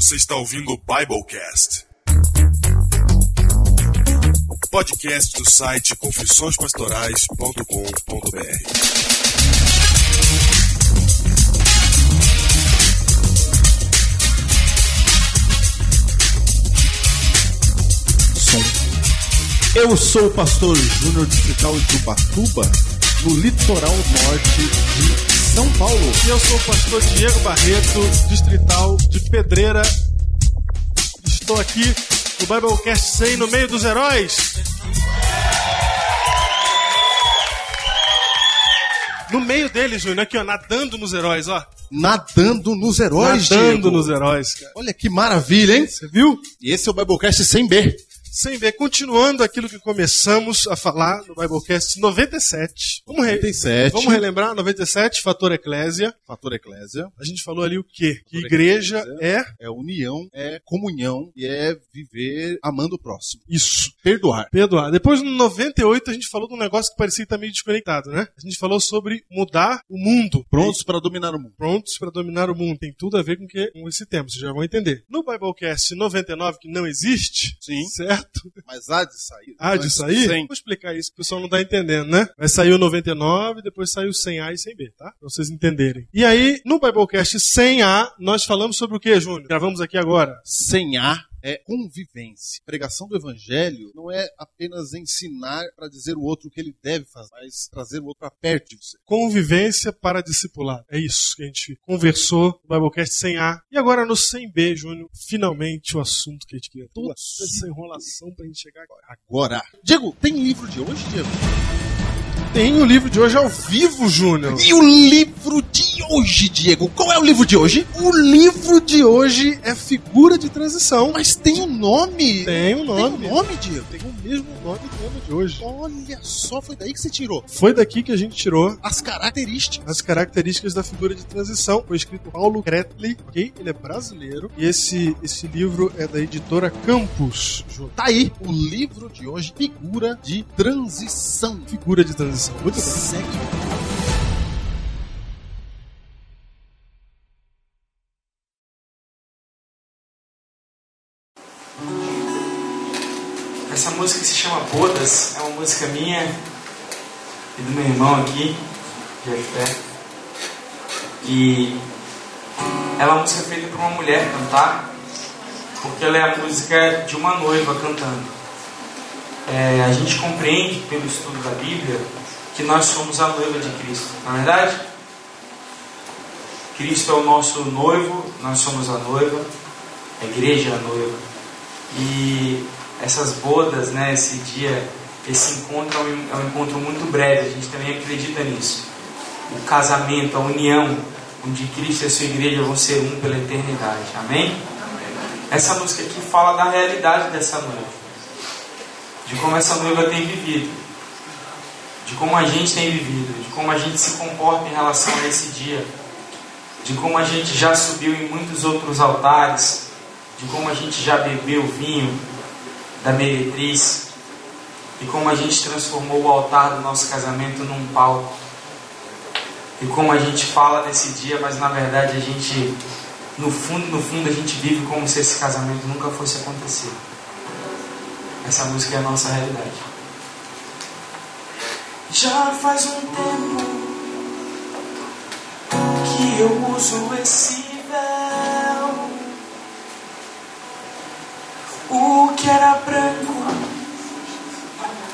Você está ouvindo o Biblecast. O podcast do site confissõespastorais.com.br. Eu sou o pastor Júnior Distrital de Ubatuba, no litoral norte de São Paulo. E eu sou o pastor Diego Barreto, distrital de Pedreira. Estou aqui no Biblecast 100, no meio dos heróis. No meio deles, Júnior, aqui ó, nadando nos heróis, ó. Nadando nos heróis, nadando Diego. nos heróis, cara. Olha que maravilha, hein? Você viu? E esse é o Biblecast 100B. Sem ver, continuando aquilo que começamos a falar no Biblecast 97. Vamos, re- 97. Vamos relembrar, 97, Fator Eclésia. Fator Eclésia. A gente falou ali o quê? Que igreja é É união, é comunhão e é viver amando o próximo. isso. Perdoar. Perdoar. Depois, no 98, a gente falou de um negócio que parecia estar meio desconectado, né? A gente falou sobre mudar o mundo. Prontos para dominar o mundo. Prontos para dominar o mundo. Tem tudo a ver com, que, com esse tema, vocês já vão entender. No Biblecast 99, que não existe, Sim. certo? Mas há de sair. Ah, de sair? 100. Vou explicar isso, que o pessoal não tá entendendo, né? Vai sair o 99, depois sai o 100A e 100B, tá? Pra vocês entenderem. E aí, no Biblecast 100A, nós falamos sobre o que, Júnior? Gravamos aqui agora. Sem A é convivência. Pregação do evangelho não é apenas ensinar para dizer o outro o que ele deve fazer, mas trazer o outro para perto de você. Convivência para discipular. É isso que a gente conversou no Biblecast 100A. E agora no 100B, Júnior, finalmente o assunto que a gente queria. Toda essa enrolação pra gente chegar agora. Agora, Diego, tem livro de hoje, Diego? Tem o livro de hoje ao vivo, Júnior. E o livro de hoje, Diego? Qual é o livro de hoje? O livro de hoje é figura de transição. Mas tem um nome. Tem um nome. Tem um nome, Diego. Tem o mesmo nome do ano de hoje. Olha só, foi daí que você tirou Foi daqui que a gente tirou as características. as características da figura de transição. Foi escrito por Paulo Kretli, ok? Ele é brasileiro. E esse, esse livro é da editora Campus. Tá aí o livro de hoje, figura de transição. Figura de transição. Muito bem. Segue. Essa música se chama Bodas, é uma música minha e do meu irmão aqui, Jefté. E ela é uma música feita por uma mulher cantar, porque ela é a música de uma noiva cantando. É, a gente compreende pelo estudo da Bíblia que nós somos a noiva de Cristo, não é verdade? Cristo é o nosso noivo, nós somos a noiva, a igreja é a noiva. E essas bodas, né, esse dia, esse encontro é um, é um encontro muito breve, a gente também acredita nisso. O casamento, a união, onde Cristo e a sua igreja vão ser um pela eternidade. Amém? Essa música aqui fala da realidade dessa noiva, de como essa noiva tem vivido, de como a gente tem vivido, de como a gente se comporta em relação a esse dia, de como a gente já subiu em muitos outros altares, de como a gente já bebeu vinho da meretriz e como a gente transformou o altar do nosso casamento num palco. E como a gente fala desse dia, mas na verdade a gente, no fundo, no fundo, a gente vive como se esse casamento nunca fosse acontecer. Essa música é a nossa realidade. Já faz um tempo que eu uso esse Que era branco,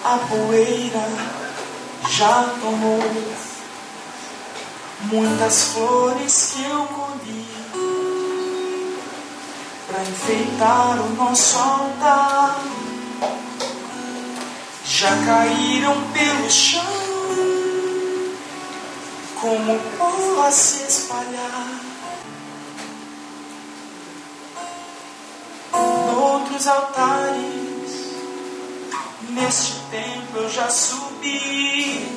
a poeira já tomou. Muitas flores que eu colhi para enfeitar o nosso altar já caíram pelo chão como pó a se espalhar. Noutros altares, neste tempo eu já subi.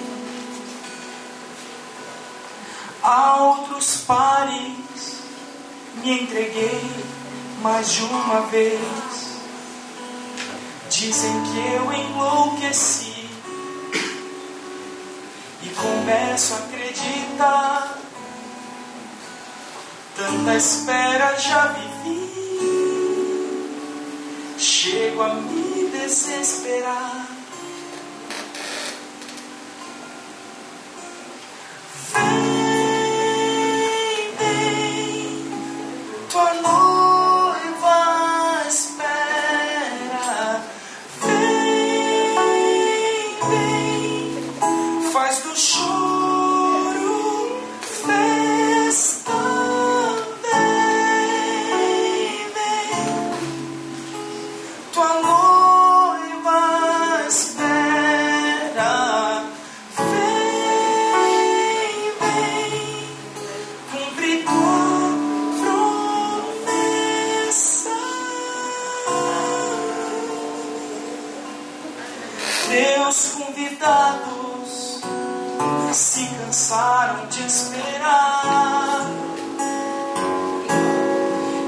A outros pares me entreguei mais de uma vez. Dizem que eu enlouqueci e começo a acreditar. Tanta espera já vivi. Chego a me desesperar. Meus convidados se cansaram de esperar.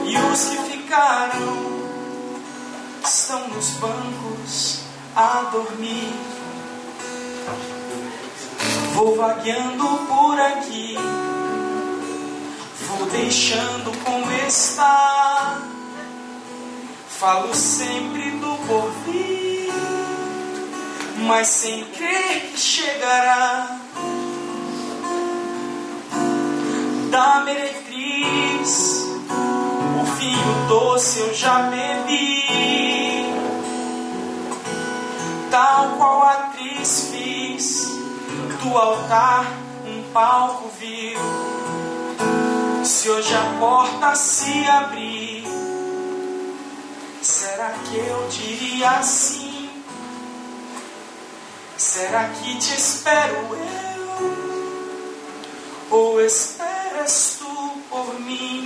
E os que ficaram estão nos bancos a dormir. Vou vagueando por aqui, vou deixando como está. Falo sempre do porvir, mas sem crer chegará. Da meretriz, o vinho doce eu já bebi, tal qual atriz fiz do altar um palco vil. Se hoje a porta se abrir, será que eu diria sim? Será que te espero eu? Ou esperas tu por mim?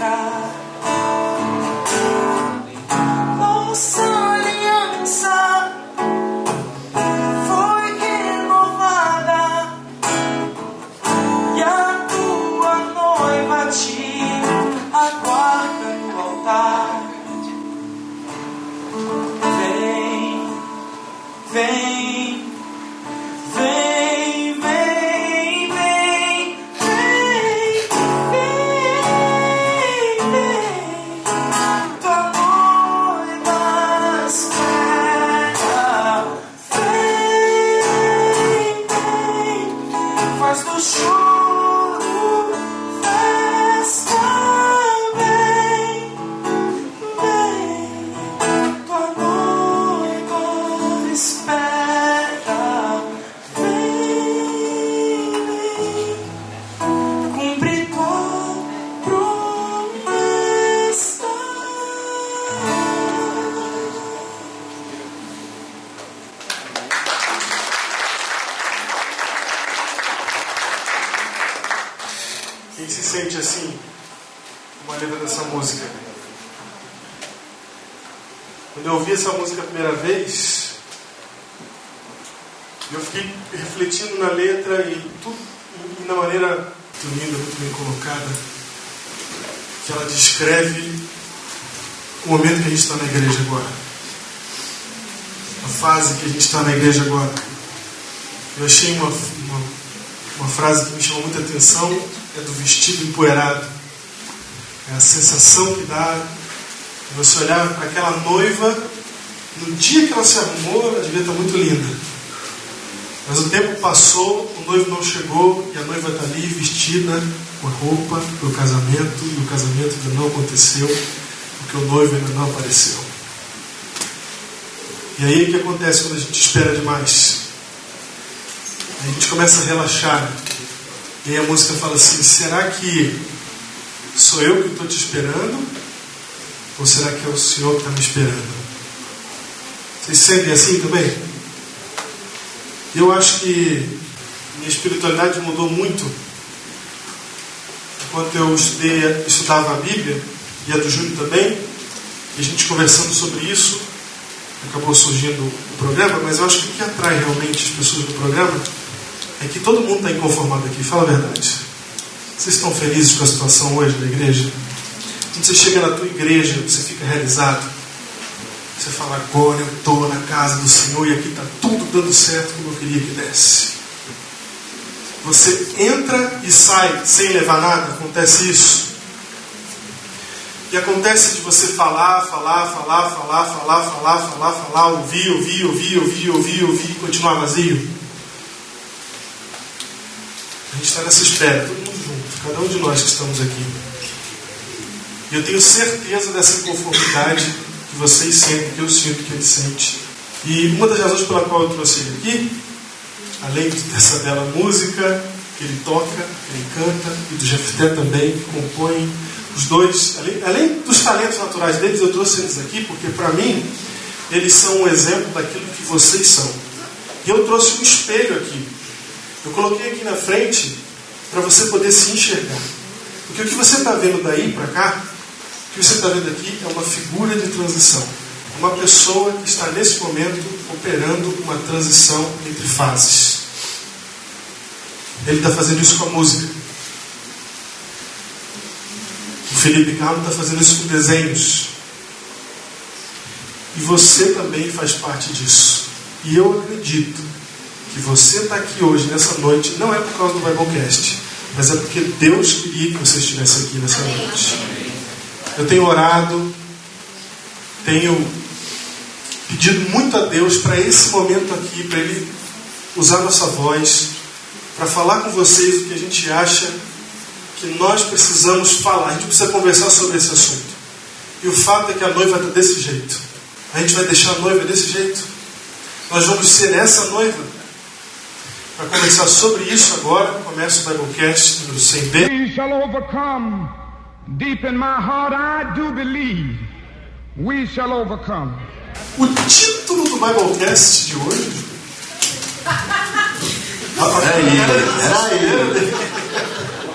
God. Para aquela noiva, no dia que ela se arrumou, ela devia estar muito linda. Mas o tempo passou, o noivo não chegou e a noiva está ali vestida com a roupa do casamento e o casamento ainda não aconteceu, porque o noivo ainda não apareceu. E aí o que acontece quando a gente espera demais? A gente começa a relaxar. E aí a música fala assim: será que sou eu que estou te esperando? Ou será que é o Senhor que está me esperando? Vocês sentem assim também? Eu acho que minha espiritualidade mudou muito enquanto eu estudei, estudava a Bíblia, e a do Júnior também, e a gente conversando sobre isso, acabou surgindo o programa, mas eu acho que o que atrai realmente as pessoas no programa é que todo mundo está inconformado aqui, fala a verdade. Vocês estão felizes com a situação hoje da igreja? Quando você chega na tua igreja, você fica realizado. Você fala, agora eu estou na casa do Senhor e aqui está tudo dando certo como eu queria que desse. Você entra e sai sem levar nada, acontece isso. E acontece de você falar, falar, falar, falar, falar, falar, falar, falar, ouvir, ouvir, ouvir, ouvir, ouvir, ouvir e continuar vazio. A gente está nessa espera, todo mundo junto, cada um de nós que estamos aqui. E eu tenho certeza dessa inconformidade que vocês sentem, que eu sinto, que ele sente. E uma das razões pela qual eu trouxe ele aqui, além dessa bela música que ele toca, que ele canta, e do Jefté também, que compõe os dois, além, além dos talentos naturais deles, eu trouxe eles aqui porque, para mim, eles são um exemplo daquilo que vocês são. E eu trouxe um espelho aqui. Eu coloquei aqui na frente para você poder se enxergar. Porque o que você está vendo daí para cá, o que você está vendo aqui é uma figura de transição. Uma pessoa que está nesse momento operando uma transição entre fases. Ele está fazendo isso com a música. O Felipe Carmo está fazendo isso com desenhos. E você também faz parte disso. E eu acredito que você está aqui hoje, nessa noite, não é por causa do Biblecast, mas é porque Deus queria que você estivesse aqui nessa noite. Eu tenho orado, tenho pedido muito a Deus para esse momento aqui, para Ele usar nossa voz, para falar com vocês o que a gente acha que nós precisamos falar, a gente precisa conversar sobre esse assunto. E o fato é que a noiva está desse jeito. A gente vai deixar a noiva desse jeito. Nós vamos ser essa noiva. Para conversar sobre isso agora, começa o Biblecast número 100b. Deep in my heart, I do believe we shall overcome. O título do Biblecast de hoje.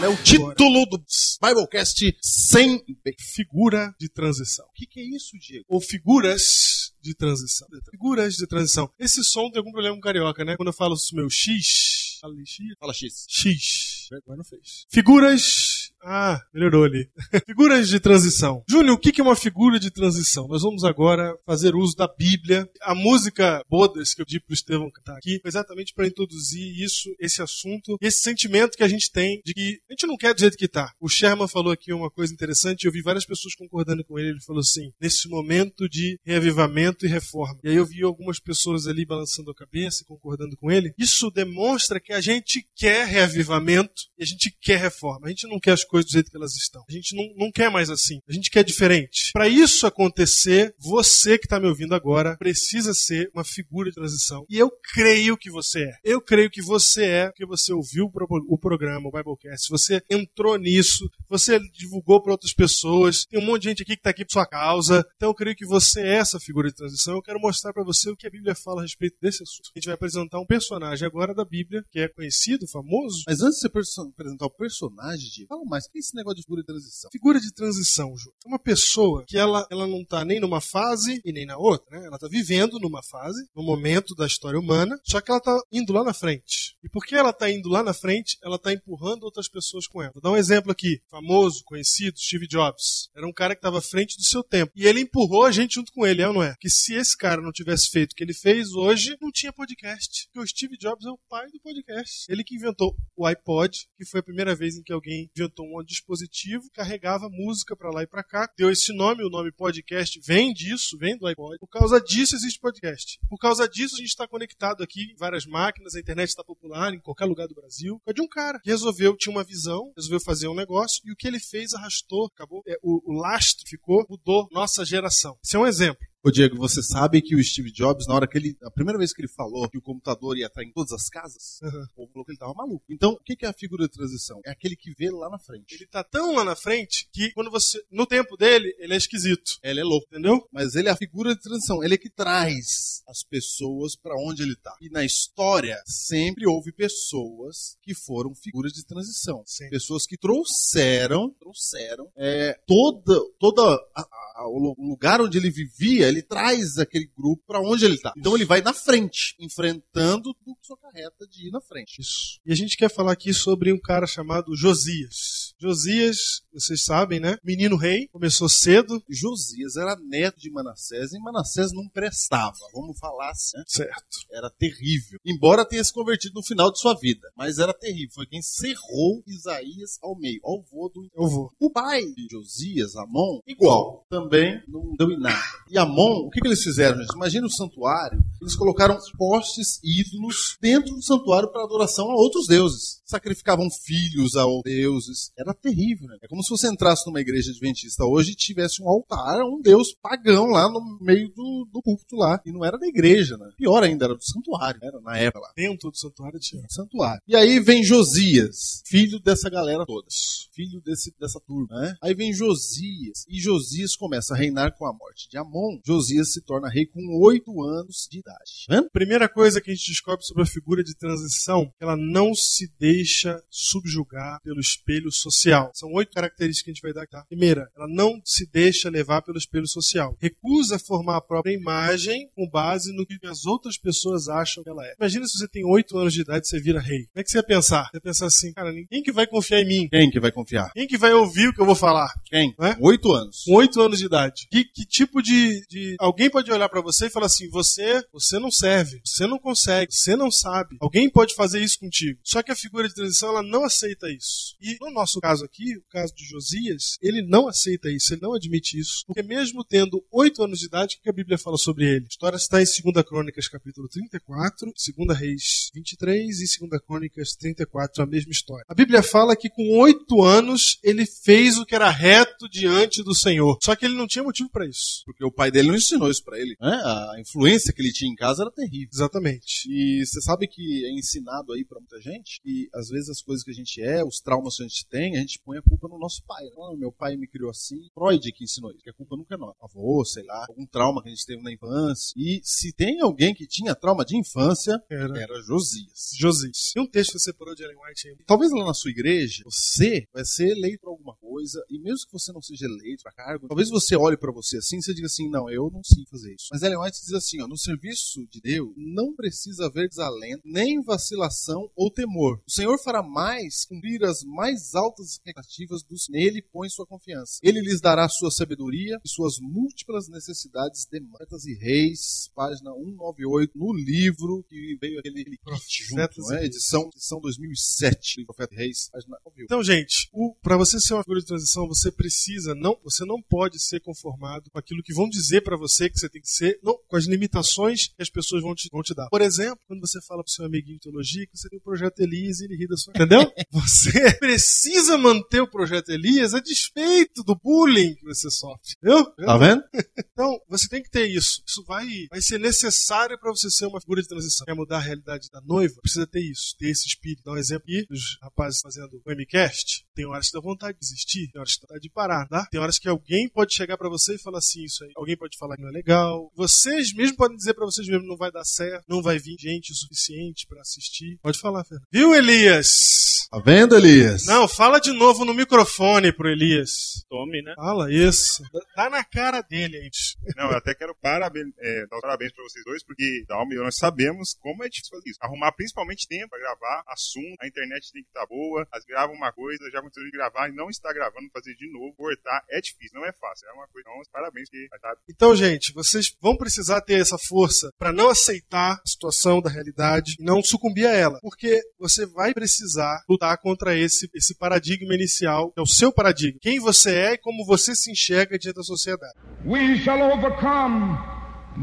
É o título do Biblecast sem figura de transição. O que, que é isso, Diego? Ou figuras de transição. Figuras de transição. Esse som tem algum problema com carioca, né? Quando eu falo meu X. Fala X. Fala X. X. Agora não fez. Figuras. Ah, melhorou ali. Figuras de transição. Júnior, o que é uma figura de transição? Nós vamos agora fazer uso da Bíblia. A música Bodas que eu pedi para o Estevão cantar aqui foi exatamente para introduzir isso, esse assunto, esse sentimento que a gente tem de que a gente não quer do jeito que está. O Sherman falou aqui uma coisa interessante eu vi várias pessoas concordando com ele. Ele falou assim: nesse momento de reavivamento e reforma. E aí eu vi algumas pessoas ali balançando a cabeça e concordando com ele. Isso demonstra que a gente quer reavivamento e a gente quer reforma. A gente não quer as coisas do jeito que elas estão. A gente não, não quer mais assim. A gente quer diferente. Para isso acontecer, você que está me ouvindo agora precisa ser uma figura de transição. E eu creio que você é. Eu creio que você é, porque você ouviu o programa, o Biblecast, você entrou nisso, você divulgou para outras pessoas. Tem um monte de gente aqui que está aqui por sua causa. Então eu creio que você é essa figura de transição. Eu quero mostrar para você o que a Bíblia fala a respeito desse assunto. A gente vai apresentar um personagem agora da Bíblia que é conhecido, famoso. Mas antes de você apresentar o personagem, fala mais. O que é esse negócio de figura de transição? Figura de transição, Ju. É uma pessoa que ela, ela não está nem numa fase e nem na outra. Né? Ela está vivendo numa fase, no momento da história humana, só que ela está indo lá na frente. E porque ela está indo lá na frente, ela está empurrando outras pessoas com ela. Vou dar um exemplo aqui. Famoso, conhecido, Steve Jobs. Era um cara que estava à frente do seu tempo. E ele empurrou a gente junto com ele, é ou não é? Que se esse cara não tivesse feito o que ele fez hoje, não tinha podcast. Porque o Steve Jobs é o pai do podcast. Ele que inventou o iPod, que foi a primeira vez em que alguém inventou um dispositivo, carregava música para lá e para cá, deu esse nome, o nome podcast vem disso, vem do iPod. Por causa disso existe podcast. Por causa disso a gente está conectado aqui em várias máquinas, a internet está popular em qualquer lugar do Brasil. É de um cara que resolveu, tinha uma visão, resolveu fazer um negócio e o que ele fez arrastou, acabou, é, o, o lastro ficou, mudou nossa geração. Esse é um exemplo. Ô Diego, você sabe que o Steve Jobs, na hora que ele. A primeira vez que ele falou que o computador ia estar em todas as casas, Uhum. o povo falou que ele tava maluco. Então, o que é a figura de transição? É aquele que vê lá na frente. Ele tá tão lá na frente que quando você. No tempo dele, ele é esquisito. Ele é louco. Entendeu? Mas ele é a figura de transição. Ele é que traz as pessoas para onde ele tá. E na história, sempre houve pessoas que foram figuras de transição. Sim. Pessoas que trouxeram, trouxeram é, toda, toda a- a- o lugar onde ele vivia, ele traz aquele grupo para onde ele tá. Então ele vai na frente, enfrentando tudo que sua carreta de ir na frente. Isso. E a gente quer falar aqui sobre um cara chamado Josias. Josias, vocês sabem, né? Menino rei, começou cedo. Josias era neto de Manassés e Manassés não prestava, vamos falar assim. né? Certo. Era terrível. Embora tenha se convertido no final de sua vida. Mas era terrível. Foi quem cerrou Isaías ao meio, ao vô do. Eu vou. O pai de Josias, Amon, igual. Também não deu em nada. E Amon, o que, que eles fizeram, gente? Imagina o santuário. Eles colocaram postes ídolos dentro do santuário para adoração a outros deuses. Sacrificavam filhos a deuses. Era terrível, né? É como se você entrasse numa igreja adventista hoje e tivesse um altar a um deus pagão lá no meio do, do púlpito lá. E não era da igreja, né? Pior ainda, era do santuário. Era na época lá. Dentro do santuário tinha. Santuário. E aí vem Josias, filho dessa galera toda. Filho desse, dessa turma, né? Aí vem Josias. E Josias começa a reinar com a morte de Amon. Josias se torna rei com oito anos de idade. Vendo? Primeira coisa que a gente descobre sobre a figura de transição, ela não se deixa subjugar pelo espelho social. São oito características que a gente vai dar. Tá? Primeira, ela não se deixa levar pelo espelho social. Recusa formar a própria imagem com base no que as outras pessoas acham que ela é. Imagina se você tem oito anos de idade e você vira rei. Como é que você ia pensar? Você ia pensar assim, cara, ninguém que vai confiar em mim. Quem que vai confiar? Quem que vai ouvir o que eu vou falar? Quem? É? Oito anos. Com oito anos de idade. Que, que tipo de, de. Alguém pode olhar pra você e falar assim: você, você não serve, você não consegue, você não sabe. Alguém pode fazer isso contigo. Só que a figura de transição ela não aceita isso. E no nosso caso aqui, o caso de Josias, ele não aceita isso, ele não admite isso. Porque mesmo tendo oito anos de idade, o que a Bíblia fala sobre ele? A história está em 2 Crônicas, capítulo 34, 2 Reis 23 e 2 Crônicas 34, a mesma história. A Bíblia fala que com oito anos ele fez o que era reto diante do Senhor. Só que ele não tinha motivo para isso. Porque o pai dele não ensinou isso pra ele. né? A influência que ele tinha em casa era terrível. Exatamente. E você sabe que é ensinado aí pra muita gente que às vezes as coisas que a gente é, os traumas que a gente tem, a gente põe a culpa no nosso pai. Meu pai me criou assim. Freud que ensinou isso, que a culpa nunca é nossa. Avô, sei lá, algum trauma que a gente teve na infância. E se tem alguém que tinha trauma de infância, Era era Josias. Josias. Tem um texto que você separou de Ellen White aí. Talvez lá na sua igreja, você vai ser eleito alguma coisa, e mesmo que você não seja eleito pra cargo, talvez você olhe pra você assim e você diga assim, não, eu não sei fazer isso. Mas Ellen White diz assim, ó, no serviço de Deus não precisa haver desalento, nem vacilação ou temor. O Senhor fará mais cumprir as mais altas expectativas dos nele põe sua confiança. Ele lhes dará sua sabedoria e suas múltiplas necessidades demandas e reis, página 198, no livro que veio aquele kit junto, Profetas não e é? Reis. edição, edição 2007, livro Profeta e Reis, página 198. Então, gente, para você ser uma figura de transição, você precisa, não, você não pode ser conformado com aquilo que vão dizer para você que você tem que ser, não, com as limitações que as pessoas vão te, vão te dar. Por exemplo, quando você fala pro seu amiguinho de teologia que você tem o projeto Elias e ele ri da sua. Entendeu? Você precisa manter o projeto Elias a despeito do bullying que você sofre. Entendeu? Tá vendo? Então, você tem que ter isso. Isso vai, vai ser necessário para você ser uma figura de transição. Quer mudar a realidade da noiva? Precisa ter isso, ter esse espírito. Dá um exemplo aqui dos rapazes fazendo o MCast. Tem horas que dá vontade de desistir, tem horas vontade de parar, tá? Tem horas que alguém pode chegar para você e falar assim, isso aí. Alguém pode falar que não é legal. Vocês mesmos podem dizer para vocês mesmos, não vai dar certo, não vai vir gente o suficiente para assistir. Pode falar, Fernando. Viu, Elias? Tá vendo, Elias? Não, fala de novo no microfone pro Elias. Tome, né? Fala isso. Dá na cara dele, gente. Não, eu até quero parabéns, é, dar os parabéns pra vocês dois, porque Dalma e eu nós sabemos como é difícil fazer isso. Arrumar principalmente tempo pra gravar assunto, a internet tem que estar boa, as grava uma coisa, já aconteceu de gravar e não está gravando, fazer de novo, cortar, é difícil, não é fácil, é uma coisa. Então, parabéns, que tá Então, gente, vocês vão precisar ter essa força para não aceitar a situação da realidade e não sucumbir a ela, porque você vai precisar lutar contra esse, esse paradigma inicial, que é o seu paradigma, quem você é e como você se enxerga diante da sociedade. We shall overcome.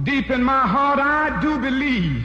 Deep in my heart, I do believe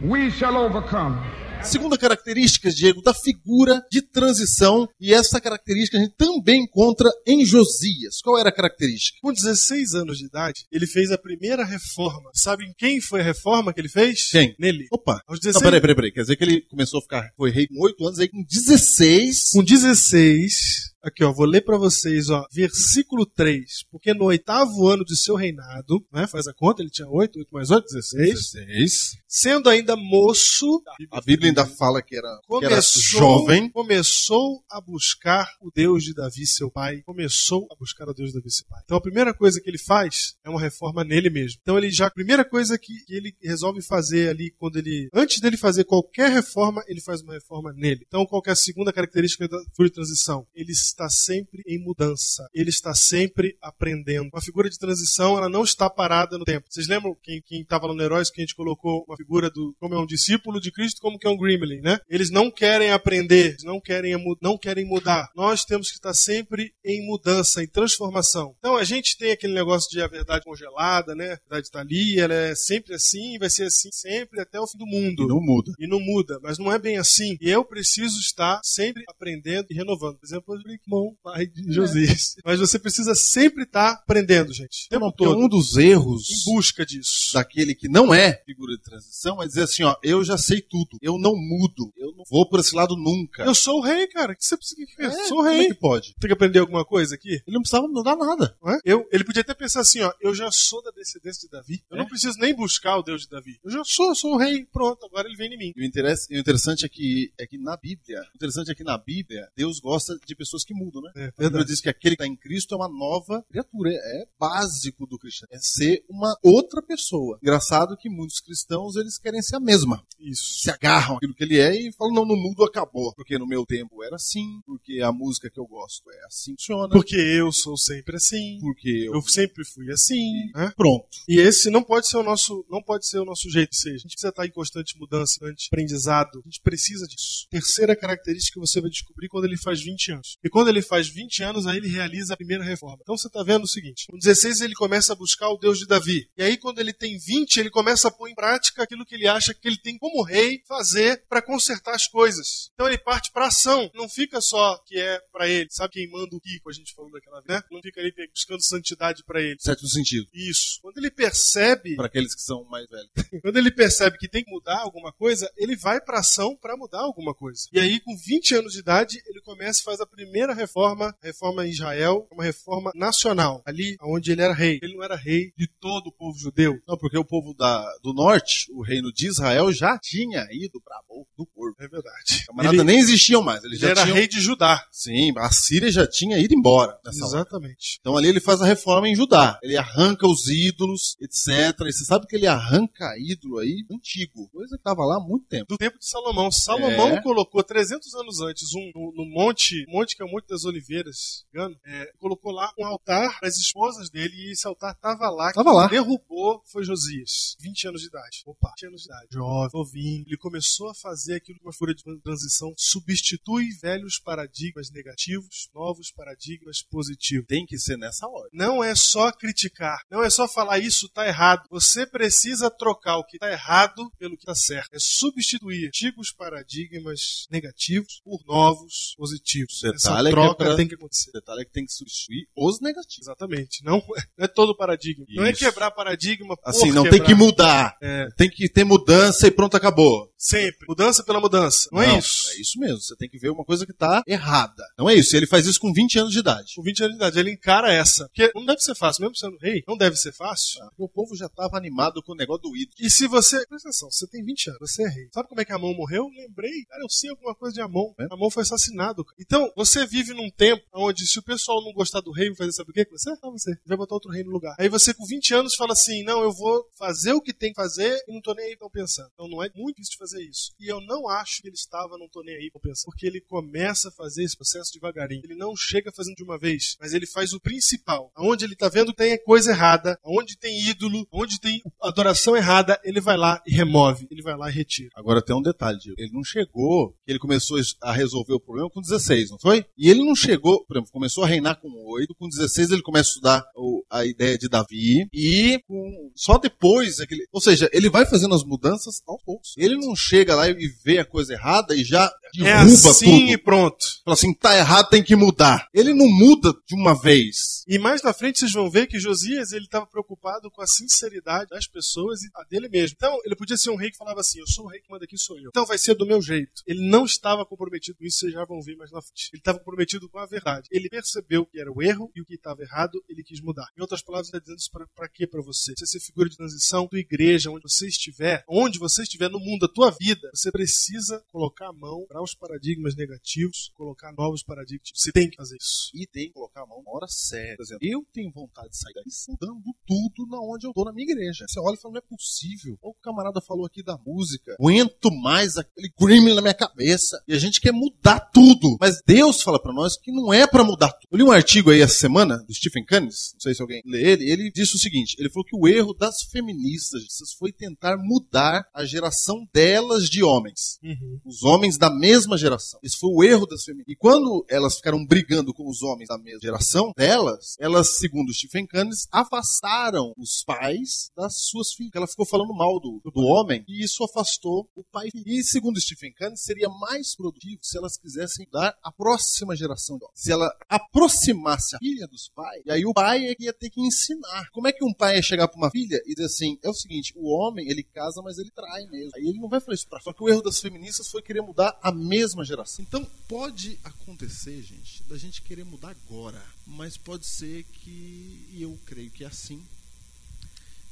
we shall overcome. Segunda característica, Diego, da figura de transição, e essa característica a gente também encontra em Josias. Qual era a característica? Com 16 anos de idade, ele fez a primeira reforma. Sabem quem foi a reforma que ele fez? Quem? Nele. Opa. Aos Não, 16, peraí, peraí, peraí. Quer dizer que ele começou a ficar, foi rei com 8 anos, aí com 16. Com 16, aqui ó, vou ler pra vocês, ó, versículo 3. Porque no oitavo ano de seu reinado, né, faz a conta, ele tinha 8, 8 mais 8, 16. 16. Sendo ainda moço, A Bíblia ainda fala que era, que era começou, jovem. começou a buscar o Deus de Davi, seu pai. Começou a buscar o Deus de Davi, seu pai. Então a primeira coisa que ele faz é uma reforma nele mesmo. Então ele já, a primeira coisa que, que ele resolve fazer ali, quando ele, antes dele fazer qualquer reforma, ele faz uma reforma nele. Então qual que é a segunda característica da de transição? Ele está sempre em mudança. Ele está sempre aprendendo. Uma figura de transição, ela não está parada no tempo. Vocês lembram quem estava no Heróis que a gente colocou uma figura do como é um discípulo de Cristo, como que é um Gremlin, né? Eles não querem aprender, não querem não querem mudar. Nós temos que estar sempre em mudança, em transformação. Então a gente tem aquele negócio de a verdade congelada, né? A verdade está ali, ela é sempre assim, vai ser assim sempre até o fim do mundo E não muda. e não muda, mas não é bem assim. E eu preciso estar sempre aprendendo e renovando. Por exemplo, o irmão pai de Josias. Mas você precisa sempre estar aprendendo, gente. O tempo Não, todo. um dos erros Em busca disso. daquele que não é figura de transição é dizer assim, ó, eu já sei tudo, eu não mudo, eu não vou por esse lado nunca. Eu sou o rei, cara. O que você precisa que É, Sou o como é rei. que pode? Tem que aprender alguma coisa aqui? Ele não precisava mudar nada. Não é? Eu, ele podia até pensar assim, ó, eu já sou da descendência de Davi. Eu É. não preciso nem buscar o Deus de Davi. Eu já sou, eu sou o rei. Pronto, agora ele vem em mim. E o interessante é que, é que na Bíblia, o interessante é que na Bíblia, Deus gosta de pessoas que mudam, né? É, verdade. diz que aquele que está em Cristo é uma nova criatura. É, é básico do cristianismo. É ser uma outra pessoa. Engraçado que muitos cristãos, eles querem ser a mesma. Isso. Se agarram aquilo que ele é e falam, não, no mundo acabou. Porque no meu tempo era assim, porque a música que eu gosto é assim que funciona. Porque eu sou sempre assim. Porque eu... Eu sempre fui assim. né? Pronto. E esse não pode ser o nosso, não pode ser o nosso jeito de ser. A gente precisa estar em constante mudança, constante aprendizado. A gente precisa disso. Terceira característica que você vai descobrir quando ele faz 20 anos. E quando ele faz 20 anos, aí ele realiza a primeira reforma. Então você está vendo o seguinte: com 16 ele começa a buscar o Deus de Davi. E aí quando ele tem 20, ele começa a pôr em prática aquilo que ele acha que ele tem como rei fazer para consertar as coisas. Então ele parte para ação. Não fica só que é para ele. Sabe quem manda o Kiko, a gente falou daquela vez, né? Não fica ali buscando santidade para ele. Sétimo sentido. Isso. Quando ele percebe, Para aqueles que são mais velhos. quando ele percebe que tem que mudar alguma coisa, ele vai para ação para mudar alguma coisa. E aí, com 20 anos de idade, ele começa e faz a primeira reforma, reforma em Israel, uma reforma nacional, ali onde ele era rei. Ele não era rei de todo o povo judeu. Não, porque o povo da, do norte, o reino de Israel, já tinha ido para a boca do corpo. É verdade. Camarada Ele, nem existiam mais. Eles ele já era tinham... rei de Judá. Sim, a Síria já tinha ido embora nessa hora. Exatamente. Então ali ele faz a reforma em Judá. Ele arranca os ídolos, etc. E você sabe que ele arranca ídolo aí antigo. Coisa que tava lá há muito tempo. do tempo de Salomão. Salomão É. colocou 300 anos antes um no, no monte, monte que é o Monte das Oliveiras, engano, é, colocou lá um altar para as esposas dele e esse altar tava lá. Tava lá. Derrubou foi Josias, 20 anos de idade. Opa, 20 anos de idade. Jovem, novinho. Ele começou a fazer aquilo que uma figura de transição substitui velhos paradigmas negativos, novos paradigmas positivos. Tem que ser nessa hora. Não é só criticar, não é só falar isso tá errado. Você precisa trocar o que tá errado pelo que tá certo. É substituir antigos paradigmas negativos por novos positivos. Detalhe Essa é que é troca pra- tem que acontecer. O detalhe é que tem que substituir os negativos. Exatamente. Não, não é todo paradigma. Não é Isso. quebrar paradigma Assim, não quebrar. tem que mudar. É. Tem que ter mudança e pronto, acabou. Sempre. Mudança pela mudança. Não, é isso. É isso mesmo. Você tem que ver uma coisa que tá errada. Não é isso. Ele faz isso com 20 anos de idade. Com 20 anos de idade, ele encara essa. Porque não deve ser fácil, mesmo sendo rei, não deve ser fácil. O povo já tava animado com o negócio do ídolo. E se você. Presta atenção, você tem 20 anos, você é rei. Sabe como é que Amon morreu? Lembrei, cara, eu sei alguma coisa de Amon. É? Amon foi assassinado. cara. Então, você vive num tempo onde, se o pessoal não gostar do rei, vai fazer sabe o quê? Você? Ah, você. Vai botar outro rei no lugar. Aí você, com 20 anos, fala assim: não, eu vou fazer o que tem que fazer e não tô nem aí tão pensando. Então não é muito difícil de fazer isso. E eu não acho que ele estava não tô nem aí tão pensando. Porque ele começa a fazer esse processo devagarinho. Ele não chega fazendo de uma vez, mas ele faz o principal. Aonde ele tá vendo tem coisa errada, aonde tem ídolo, onde tem adoração errada, ele vai lá e remove. Ele vai lá e retira. Agora tem um detalhe, Diego. Ele não chegou, ele começou a resolver o problema com 16, não foi? E ele não chegou, por exemplo, começou a reinar com 8, com 16 ele começa a estudar a ideia de Davi, e com só depois, aquele, ou seja, ele vai fazendo as mudanças aos poucos. Ele não chega lá e vê a coisa errada e já É derruba assim tudo. e pronto. Fala assim, tá errado, tem que mudar. Ele não muda de uma vez. E mais na frente vocês vão ver que Josias ele estava preocupado com a sinceridade das pessoas e a dele mesmo. Então ele podia ser um rei que falava assim: Eu sou o rei que manda aqui, sou eu. Então vai ser do meu jeito. Ele não estava comprometido com isso, vocês já vão ver mais na frente. Ele estava comprometido com a verdade. Ele percebeu que era o erro e o que estava errado, ele quis mudar. Em outras palavras, ele está dizendo isso para quê para você? Você ser figura de transição, tua igreja, onde você estiver, onde você estiver no mundo, a tua vida, você precisa colocar a mão para os paradigmas negativos, colocar novos paradigmas. Você tem que fazer isso. E tem que colocar a mão na hora certa. Exemplo, eu tenho vontade de sair daqui mudando tudo na onde eu tô na minha igreja. Você olha e fala, não é possível. O camarada falou aqui da música. Aguento mais aquele gremlin na minha cabeça. E a gente quer mudar tudo. Mas Deus fala pra nós que não é pra mudar tudo. Eu li um artigo aí essa semana do Stephen Cannes, não sei se alguém lê ele, ele disse o seguinte, ele falou que o erro das feministas foi tentar mudar a geração delas de homens. Os homens da mesma geração. Esse foi o erro das feministas. E quando elas ficaram brigando com os homens da mesma geração delas, elas, segundo Stephen Cannes, afastaram os pais das suas filhas. Ela ficou falando mal do, do homem e isso afastou o pai. E segundo Stephen Cannes, seria mais produtivo se elas quisessem dar a próxima geração de homens. Se ela aproximasse a filha dos pais, e aí o pai é que ia ter que ensinar. Como é que um pai ia chegar pra uma filha e dizer assim, é o seguinte, o homem, ele casa, mas ele trai mesmo. Aí ele não vai falar isso pra Só que o erro das feministas foi querer mudar a mesma geração. Então, pode acontecer, gente, da gente querer mudar agora, mas pode ser que, e eu creio que é assim,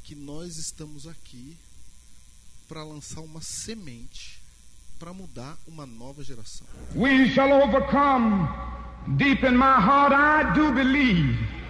que nós estamos aqui para lançar uma semente para mudar uma nova geração. We shall overcome. Deep in my heart, I do believe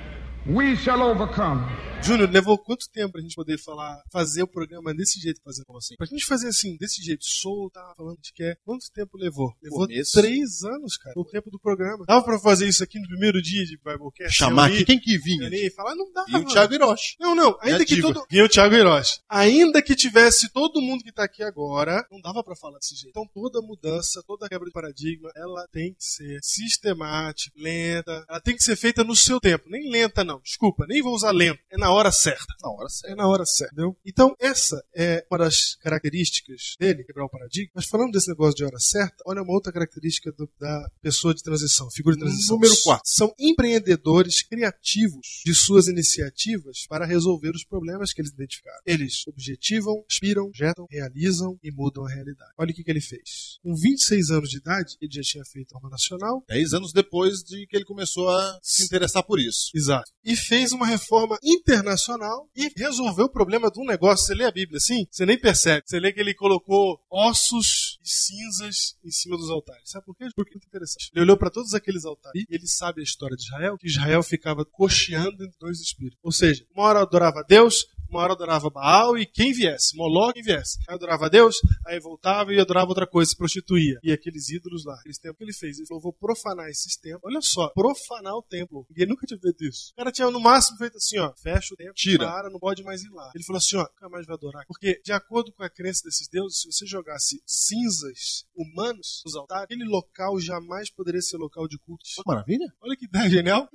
we shall overcome. Júnior, levou quanto tempo pra gente poder falar, fazer o programa desse jeito, fazer como assim? Pra gente fazer assim, desse jeito, solto, tá falando de que é. Quanto tempo levou? Levou Começo. três anos, cara, o tempo do programa. Dava pra fazer isso aqui no primeiro dia de Biblecast? Chamar aqui quem que vinha? E falar, não dá. E o Thiago Hiroshi. Não, não. Ainda que todo. E o Thiago Hiroshi. Ainda que tivesse todo mundo que tá aqui agora, não dava pra falar desse jeito. Então toda mudança, toda quebra de paradigma, ela tem que ser sistemática, lenta. Ela tem que ser feita no seu tempo. Nem lenta, não. Desculpa, nem vou usar lento. É na hora certa. Na hora certa. É na hora certa, entendeu? Então, essa é uma das características dele, quebrar o paradigma. Mas falando desse negócio de hora certa, olha uma outra característica do- da pessoa de transição, figura de transição. Número quatro. São empreendedores criativos de suas iniciativas para resolver os problemas que eles identificaram. Eles objetivam, aspiram, projetam, realizam e mudam a realidade. Olha o que, que ele fez. Com 26 anos de idade, ele já tinha feito a Nacional, Dez anos depois de que ele começou a se interessar por isso. Exato. E fez uma reforma internacional e resolveu o problema de um negócio. Você lê a Bíblia assim, você nem percebe. Você lê que ele colocou ossos e cinzas em cima dos altares. Sabe por quê? Porque é muito interessante. Ele olhou para todos aqueles altares e ele sabe a história de Israel, que Israel ficava cocheando entre dois espíritos. Ou seja, uma hora adorava a Deus, uma hora adorava Baal e quem viesse, Moloch quem viesse. Aí adorava a Deus, aí voltava e adorava outra coisa, se prostituía. E aqueles ídolos lá, aqueles templos que ele fez. Ele falou, vou profanar esses templos. Olha só, profanar o templo. Ninguém nunca tinha feito isso. O cara tinha no máximo feito assim, ó, fecha o templo, Tira. para, não pode mais ir lá. Ele falou assim, ó, nunca mais vai adorar. Porque, de acordo com a crença desses deuses, se você jogasse cinzas humanos nos altares, aquele local jamais poderia ser local de culto. Maravilha. Olha que ideia genial.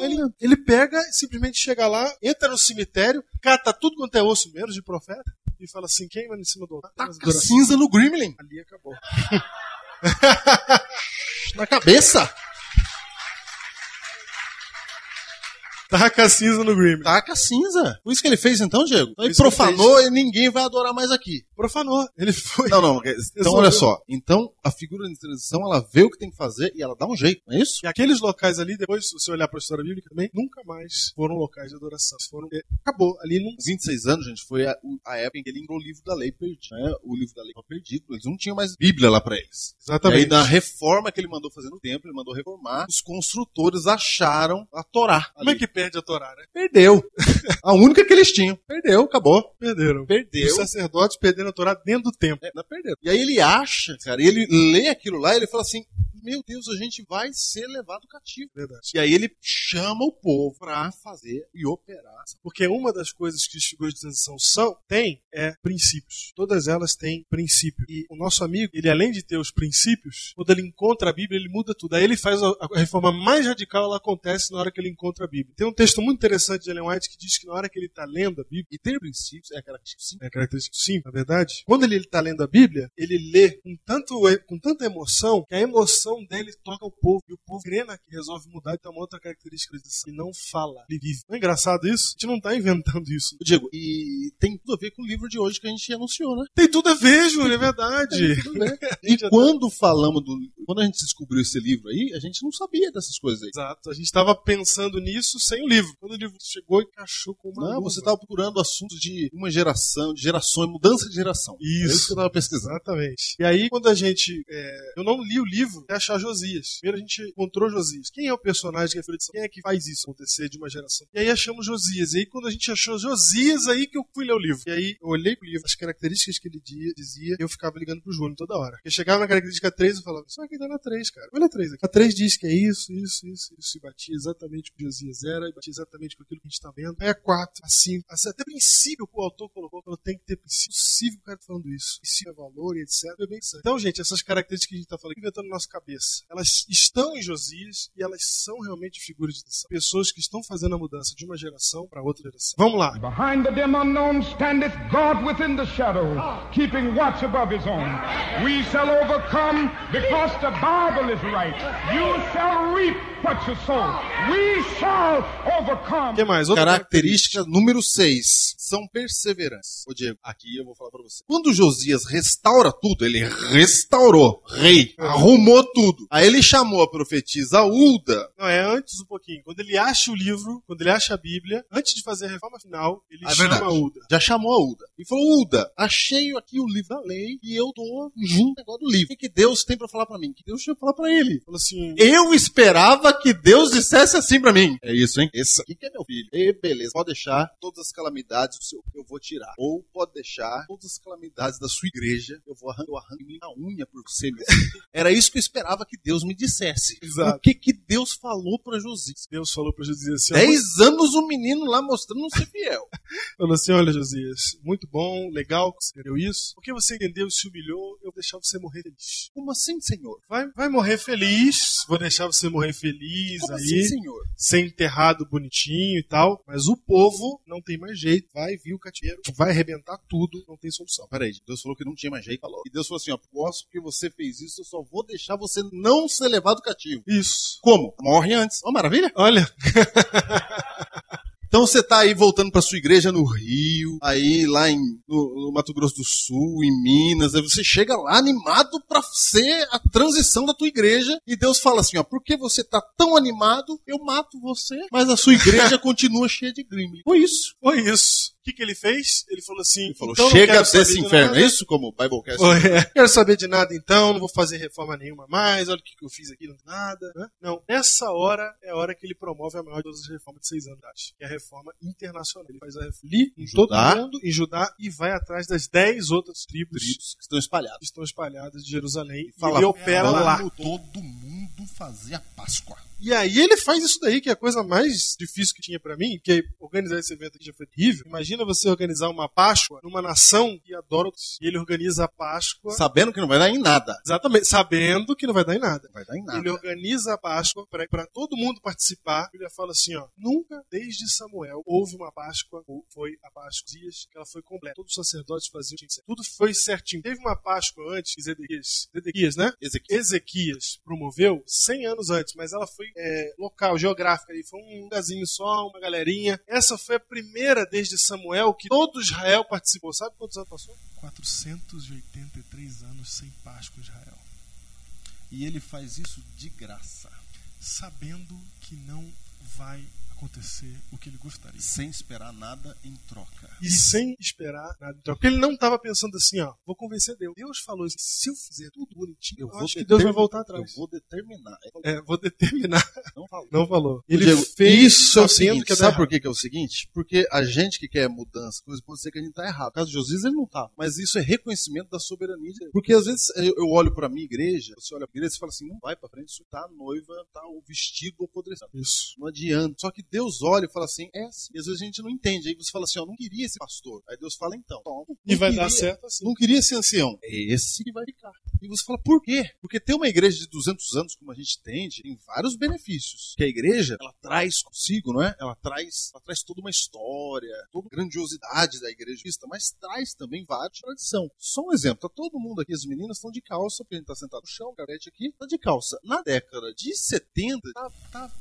Ele, ele pega, simplesmente chega lá, entra no cemitério, cata tudo quanto é osso, menos de profeta, e fala assim: queima em cima do altar. Taca cinza no Gremlin. Ali acabou. Na cabeça. Taca cinza no Grim. Taca cinza. Foi isso que ele fez então, Diego? Então ele que ele profanou e ninguém vai adorar mais aqui. Profanou. Ele foi. Não, não. Então olha só. Então a figura de transição ela vê o que tem que fazer e ela dá um jeito, não é isso? E aqueles locais ali, depois, se você olhar para a história bíblica também, nunca mais foram locais de adoração. Foram... é, Acabou. Ali. Com 26 anos, gente, foi a, a época em que ele entrou o livro da lei perdido. Né? O livro da lei foi perdido. Eles não tinham mais Bíblia lá pra eles. E Exatamente. aí, na reforma que ele mandou fazer no templo, ele mandou reformar, os construtores acharam a Torá. Como é que perde a Torá, né? Perdeu. a única que eles tinham. Perdeu, acabou. Perderam. Perdeu. Os sacerdotes perderam a Torá dentro do templo. É, não perdeu. E aí ele acha, cara, ele lê aquilo lá e ele fala assim: meu Deus, a gente vai ser levado cativo. Verdade. E aí ele chama o povo pra fazer e operar. Porque uma das coisas que as figuras de transição são, tem, é princípios. Todas elas têm princípio. E o nosso amigo, ele além de ter os princípios, quando ele encontra a Bíblia, ele muda tudo. Aí ele faz a, a reforma mais radical, ela acontece na hora que ele encontra a Bíblia. Tem um texto muito interessante de Ellen White que diz que na hora que ele está lendo a Bíblia, E ter princípios é característica sim. é característico sim, na verdade, quando ele está lendo a Bíblia, ele lê com, tanto, com tanta emoção que a emoção dele toca o povo. E o povo crê que resolve mudar, então é uma outra característica e não fala, ele vive. Não é engraçado isso? A gente não está inventando isso. Diego, e tem tudo a ver com o livro de hoje que a gente anunciou, né? Tem tudo a ver, Júlio, é verdade. E quando falamos do. Quando a gente descobriu esse livro aí, a gente não sabia dessas coisas aí. Exato, a gente estava pensando nisso sem o livro. Quando o livro chegou, encaixou com uma Não, luva. você estava procurando assuntos de uma geração, de gerações, mudança de geração. É isso Isso. que eu estava pesquisando. Exatamente. E aí, quando a gente. é, eu não li o livro até achar Josias. Primeiro a gente encontrou Josias. Quem é o personagem que é filho de? Quem é que faz isso acontecer de uma geração? E aí achamos Josias. E aí, quando a gente achou Josias, aí que eu fui ler o livro. E aí eu olhei pro livro, as características que ele dizia, eu ficava ligando pro Júnior toda hora. Eu chegava na característica 3 e falava, isso aqui tá na 3, cara. Olha a 3 aqui. A 3 diz que é isso, isso, isso, isso. E batia exatamente o que Josias era, e batia exatamente com aquilo que a gente tá vendo. Aí a 4, assim, assim, até princípio que o autor colocou, que tem que ter princípio. Possível o cara tá falando isso. Princípio é valor e etc. É bem isso. Então, gente, essas características que a gente tá falando, inventando na nossa cabeça, elas estão em Josias e elas são realmente figuras de Deus. Pessoas que estão fazendo a mudança de uma geração para outra geração. Vamos lá. Behind the dim unknown standeth God within the shadow, keeping watch above his own. We shall overcome because the Bible is right. You shall reap what you sow. We shall overcome. O que mais? Outra Característica número 6. São perseverantes. Ô Diego, aqui eu vou falar pra você. Quando Josias restaura tudo, ele restaurou, rei, arrumou tudo. Aí ele chamou a profetisa Ulda. Não, é antes um pouquinho. Quando ele acha o livro, quando ele acha a Bíblia, antes de fazer a reforma final, ele É chama verdade. a Uda. Já chamou a Ulda. E falou, Ulda, achei aqui o livro da lei e eu tô junto agora do livro. O que, Deus tem pra falar pra mim? O que Deus tinha pra falar pra ele? Falou assim, Eu esperava que Deus dissesse assim pra mim. É isso, hein? Esse aqui que é meu filho. E beleza, pode deixar todas as calamidades do seu, eu vou tirar. Ou pode deixar todas as calamidades da sua igreja, eu vou arrancar, eu arranco minha unha por você, meu filho. Era isso que eu esperava que Deus me dissesse. Exato. O que que Deus falou pra Josias? Deus falou para Josias assim, Dez anos o menino lá mostrando não ser fiel. falou assim, olha Josias, muito bom, legal que você entendeu isso. Porque você entendeu e se humilhou, eu vou deixar você morrer feliz. Como assim, Senhor? Vai, vai morrer feliz, vou deixar você morrer feliz Como aí. assim, Senhor? ser enterrado bonitinho e tal, mas o povo não tem mais jeito, vai vir o cativeiro, vai arrebentar tudo, não tem solução. Peraí, Deus falou que não tinha mais jeito. Falou. E Deus falou assim: ó, posso que você fez isso, eu só vou deixar você não ser levado cativo. Isso. Como? Morre antes. Ó, maravilha. Olha, Então você tá aí voltando pra sua igreja no Rio, aí lá em, no, no Mato Grosso do Sul, em Minas, aí você chega lá animado pra ser a transição da tua igreja e Deus fala assim, ó, porque você tá tão animado, eu mato você, mas a sua igreja continua cheia de gremlin. Foi isso. foi isso. O que, que ele fez? Ele falou assim: Ele falou, então não chega desse de inferno, nada. é isso como o Biblecast? Foi, é. Quero saber de nada então, não vou fazer reforma nenhuma mais, olha o que, que eu fiz aqui, não tem nada. né? Não, nessa hora é a hora que ele promove a maior de todas as reformas de seis anos, idade, que é a reforma internacional. Ele faz a reforma ali em todo Judá. mundo, em Judá, e vai atrás das dez outras tribos Tribos que estão espalhados. que estão espalhadas de Jerusalém. E Fala, ele opera lá. Todo mundo fazer a Páscoa. E aí ele faz isso daí, que é a coisa mais difícil que tinha pra mim, que organizar esse evento aqui já foi terrível. Imagina você organizar uma Páscoa numa nação que adora. E ele organiza a Páscoa. Sabendo que não vai dar em nada. Exatamente, sabendo que não vai dar em nada. Não vai dar em nada. Ele organiza a Páscoa para todo mundo participar. Ele fala assim, ó, nunca desde Samuel houve uma Páscoa, ou foi a Páscoa dias que ela foi completa. Todos os sacerdotes faziam. Tudo foi certinho. Teve uma Páscoa antes que Zedequias, Zedequias, né? Ezequiel. Ezequias promoveu 100 anos antes, mas ela foi é, local, geográfica, ali, foi um lugarzinho só, uma galerinha. Essa foi a primeira desde Samuel que todo Israel participou. Sabe quantos anos passou? 483 anos sem Páscoa Israel. E ele faz isso de graça. Sabendo que não vai acontecer o que ele gostaria. Sem esperar nada em troca. E sem esperar nada. Então, porque ele não estava pensando assim, ó, vou convencer Deus. Deus falou assim, se eu fizer tudo bonitinho, eu, vou acho que Deus vai voltar atrás. Eu vou determinar. É, vou determinar. Não falou. Não falou. Ele Diego, fez isso é o seguinte, que sabe por que, que é o seguinte? Porque a gente que quer mudança, coisa pode ser que a gente tá errado. No caso de Josias, ele não tá. Mas isso é reconhecimento da soberania de Deus. Porque às vezes eu, eu olho pra minha igreja, você olha pra igreja e fala assim, não vai pra frente, isso tá a noiva, tá o vestido apodrecendo. Isso. Não adianta. Só que Deus olha e fala assim, é assim. E às vezes a gente não entende. Aí você fala assim, ó, não queria esse pastor. Aí Deus fala, então, toma. E Não vai queria- dar certo assim. Não queria esse ancião. É esse que vai ficar. E você fala, por quê? Porque ter uma igreja de 200 anos como a gente tem, tem vários benefícios. Que a igreja, ela traz consigo, não é? Ela traz, ela traz toda uma história, toda a grandiosidade da igreja cristã, mas traz também várias tradição. Só um exemplo, tá todo mundo aqui, as meninas estão de calça, porque a gente tá sentado no chão, o aqui, tá de calça. Na década de 70, tava, tava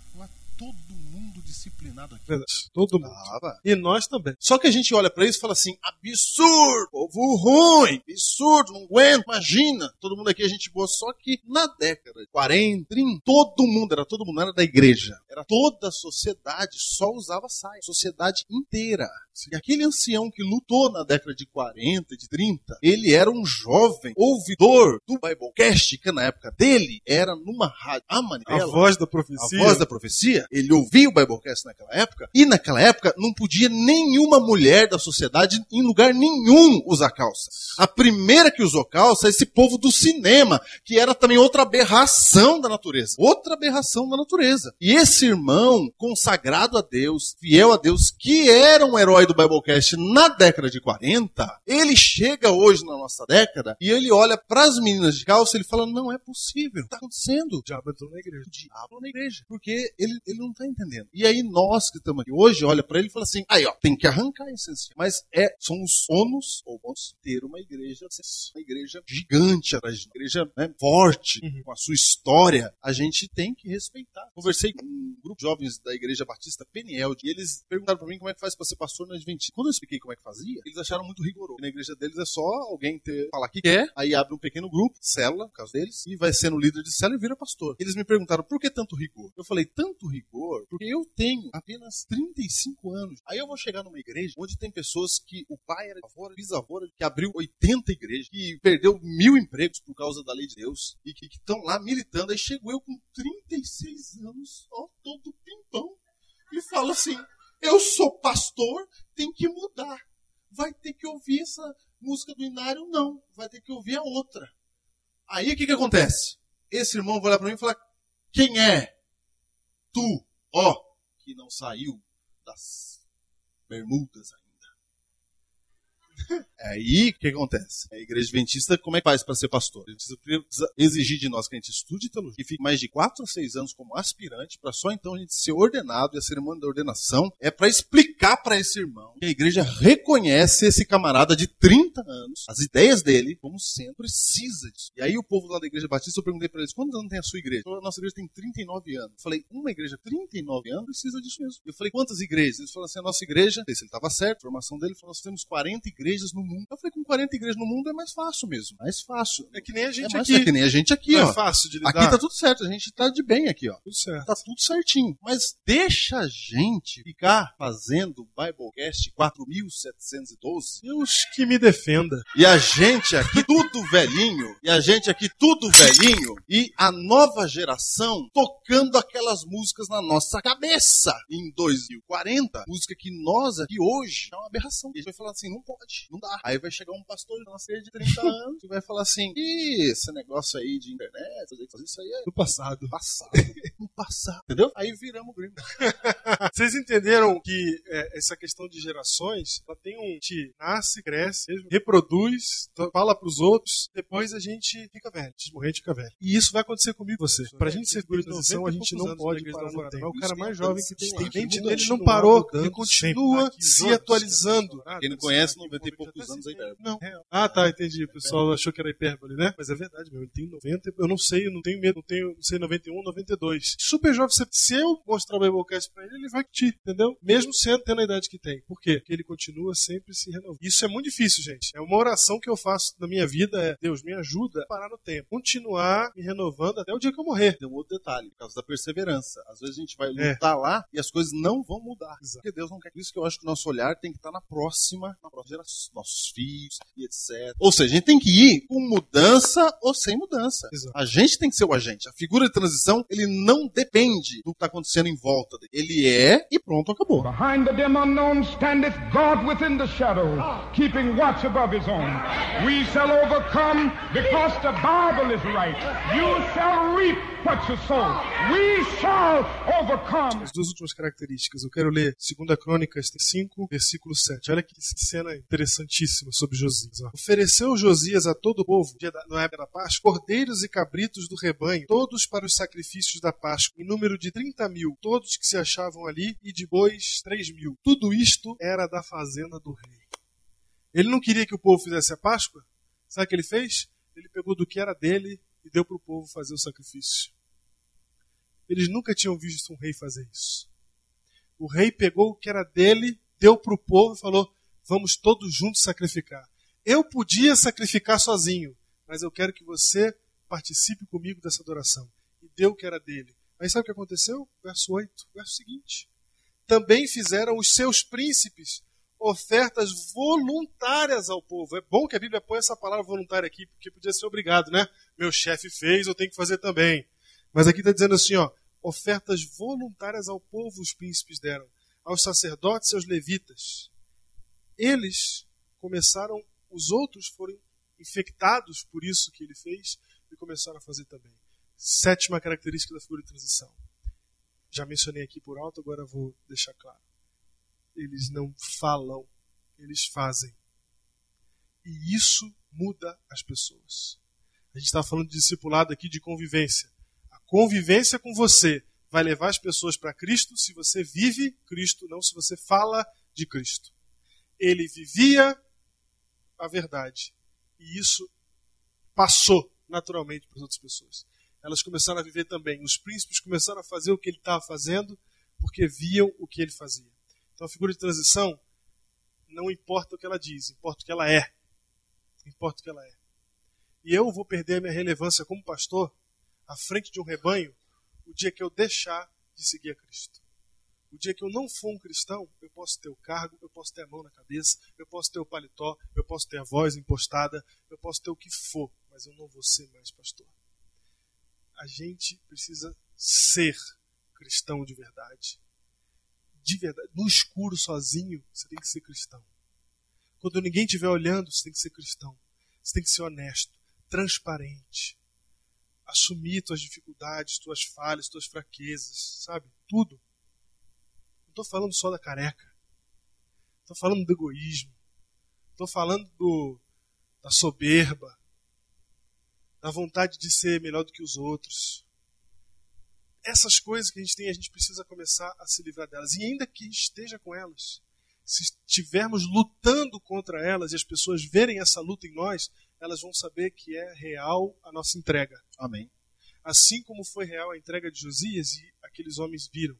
todo mundo disciplinado aqui. Verdade. Todo mundo. Tava. E nós também. Só que a gente olha pra isso e fala assim: absurdo, povo ruim, absurdo, não aguento, imagina. Todo mundo aqui é gente boa. Só que na década de 40, 30, todo mundo, era todo mundo, não era da igreja. Era toda a sociedade só usava saia. Sociedade inteira. E aquele ancião que lutou na década de 40, de 30, ele era um jovem ouvidor do Biblecast, que na época dele era numa rádio, a A voz da a profecia. voz da profecia, ele ouvia o Biblecast naquela época, e naquela época não podia nenhuma mulher da sociedade, em lugar nenhum, usar calça. A primeira que usou calça é esse povo do cinema, que era também outra aberração da natureza. Outra aberração da natureza. E esse irmão, consagrado a Deus, fiel a Deus, que era um herói do Biblecast na década de 40, ele chega hoje na nossa década e ele olha para as meninas de calça e ele fala: não é possível. Está acontecendo O diabo entrou na igreja. o diabo na igreja. Porque ele, ele não tá entendendo. E aí nós que estamos aqui hoje, olha pra ele e fala assim, aí ó, tem que arrancar esse ancião. Mas é, são os ônus, ou bônus, ter uma igreja, uma igreja gigante, uma igreja né, forte, Uhum. com a sua história, a gente tem que respeitar. Conversei com um grupo de jovens da igreja batista Peniel, e eles perguntaram pra mim como é que faz pra ser pastor na Adventista. Quando eu expliquei como é que fazia, eles acharam muito rigoroso. Na igreja deles é só alguém ter, falar que quer, aí abre um pequeno grupo, célula, no caso deles, e vai sendo líder de célula e vira pastor. Eles me perguntaram por que tanto rigor? Eu falei, tanto rigor, porque eu tenho apenas 35 anos. Aí eu vou chegar numa igreja onde tem pessoas que o pai era avô, bisavô, que abriu 80 igrejas, que perdeu mil empregos por causa da lei de Deus, e que estão lá militando. Aí chego eu com 36 anos, ó, todo pimpão, e falo assim, eu sou pastor, tem que mudar. Vai ter que ouvir essa música do Inário? Não, vai ter que ouvir a outra. Aí o que que acontece? Esse irmão vai olhar pra mim e falar, quem é? Tu, ó, que não saiu das bermudas. Aí, o que acontece? A igreja adventista, como é que faz para ser pastor? A adventista precisa exigir de nós que a gente estude teologia e fique mais de 4 a 6 anos como aspirante, para só então a gente ser ordenado, e a cerimônia da ordenação é para explicar para esse irmão que a igreja reconhece esse camarada de 30 anos, as ideias dele, como sendo precisa disso. E aí o povo lá da igreja batista, eu perguntei para eles, quantos anos tem a sua igreja? Falaram, Nossa igreja tem 39 anos. Eu falei, uma igreja 39 anos precisa disso mesmo. Eu falei, quantas igrejas? Eles falaram assim, a nossa igreja, se ele estava certo, a formação dele, falou, nós temos 40 igrejas no mundo. Eu falei, com 40 igrejas no mundo é mais fácil mesmo. Mais fácil. É que nem a gente é mais, aqui. É que nem a gente aqui, Não ó. é fácil de lidar. Aqui tá tudo certo, a gente tá de bem aqui, ó. tudo certo. Tá tudo certinho. Mas deixa a gente ficar fazendo Biblecast 4712 Deus que me defenda. e a gente aqui tudo velhinho, e a gente aqui tudo velhinho, e a nova geração tocando aquelas músicas na nossa cabeça em 2040, música que nós aqui hoje é uma aberração. E a gente vai falar assim, não pode, não dá. Aí vai chegar um pastor de igreja de 30 anos e vai falar assim, "Ih, esse negócio aí de internet, fazer fazer isso aí é Do passado. passado, no passado, entendeu? Aí viramos gringo. Vocês entenderam que é, essa questão de gerações, ela tem um te nasce, cresce, mesmo, reproduz, to- fala pros outros, depois a gente fica velho, morrer a gente fica velho. E isso vai acontecer comigo e você. Pra gente ser figura de transição, a gente não pode parar no tempo. É o cara mais jovem que tem. A mente dele não parou, ele continua se atualizando. Quem não conhece, 90 e poucos anos velho. Não. Ah, tá, entendi. O pessoal achou que era hipérbole, né? Mas é verdade mesmo. Ele tem 90. Eu não sei, eu não tenho medo. Não tenho, não sei, 91, 92. Super jovem. se- Se eu mostrar o Biblecast pra ele, ele vai curtir, entendeu? Mesmo sendo tendo a idade que tem. Por quê? Porque ele continua sempre se renovando. Isso é muito difícil, gente. É uma oração que eu faço na minha vida é Deus me ajuda a parar no tempo. Continuar me renovando até o dia que eu morrer. Tem um outro detalhe, por causa da perseverança. Às vezes a gente vai É. lutar lá e as coisas não vão mudar. Exato. Porque Deus não quer. Por isso que eu acho que o nosso olhar tem que estar na próxima, na próxima geração, nossos filhos e etc. Ou seja, a gente tem que ir com mudança ou sem mudança. Exato. A gente tem que ser o agente. A figura de transição, ele não depende do que está acontecendo em volta dele. Ele é e pronto, acabou. Behind the dim unknown standeth God within the shadow, keeping watch above his own. We shall overcome because the Bible is right. You shall reap what you sow. We shall overcome. As duas últimas características. Eu quero ler 2 Crônicas 5, versículo 7. Olha que cena interessantíssima sobre Josias. Ofereceu Josias a todo o povo, na época da Páscoa, cordeiros e cabritos do rebanho, todos para os sacrifícios da Páscoa, em número de 30 mil, todos que se achavam ali, e de bois 3 mil. Tudo isto era da fazenda do rei. Ele não queria que o povo fizesse a Páscoa? Sabe o que ele fez? Ele pegou do que era dele e deu para o povo fazer o sacrifício. Eles nunca tinham visto um rei fazer isso. O rei pegou o que era dele, deu para o povo e falou: Vamos todos juntos sacrificar. Eu podia sacrificar sozinho, mas eu quero que você participe comigo dessa adoração. E deu o que era dele. Aí sabe o que aconteceu? Verso 8, verso seguinte. Também fizeram os seus príncipes ofertas voluntárias ao povo. É bom que a Bíblia põe essa palavra voluntária aqui, porque podia ser obrigado, né? Meu chefe fez, eu tenho que fazer também. Mas aqui está dizendo assim, ó, ofertas voluntárias ao povo os príncipes deram, aos sacerdotes e aos levitas. Eles começaram, os outros foram infectados por isso que ele fez e começaram a fazer também. Sétima característica da figura de transição. Já mencionei aqui por alto, agora vou deixar claro. Eles não falam, eles fazem. E isso muda as pessoas. A gente está falando de discipulado aqui de convivência. A convivência com você vai levar as pessoas para Cristo se você vive Cristo, não se você fala de Cristo. Ele vivia a verdade. E isso passou naturalmente para as outras pessoas. Elas começaram a viver também. Os príncipes começaram a fazer o que ele estava fazendo porque viam o que ele fazia. Então a figura de transição não importa o que ela diz, importa o que ela é. Importa o que ela é. E eu vou perder a minha relevância como pastor à frente de um rebanho o dia que eu deixar de seguir a Cristo. O dia que eu não for um cristão, eu posso ter o cargo, eu posso ter a mão na cabeça, eu posso ter o paletó, eu posso ter a voz impostada, eu posso ter o que for, mas eu não vou ser mais pastor. A gente precisa ser cristão de verdade. De verdade. No escuro, sozinho, você tem que ser cristão. Quando ninguém estiver olhando, você tem que ser cristão. Você tem que ser honesto, transparente. Assumir tuas dificuldades, tuas falhas, tuas fraquezas, sabe? Tudo. Não estou falando só da careca. Estou falando do egoísmo. Estou falando do, da soberba. Da vontade de ser melhor do que os outros. Essas coisas que a gente tem, a gente precisa começar a se livrar delas. E ainda que esteja com elas, se estivermos lutando contra elas e as pessoas verem essa luta em nós, elas vão saber que é real a nossa entrega. Amém. Assim como foi real a entrega de Josias e aqueles homens viram.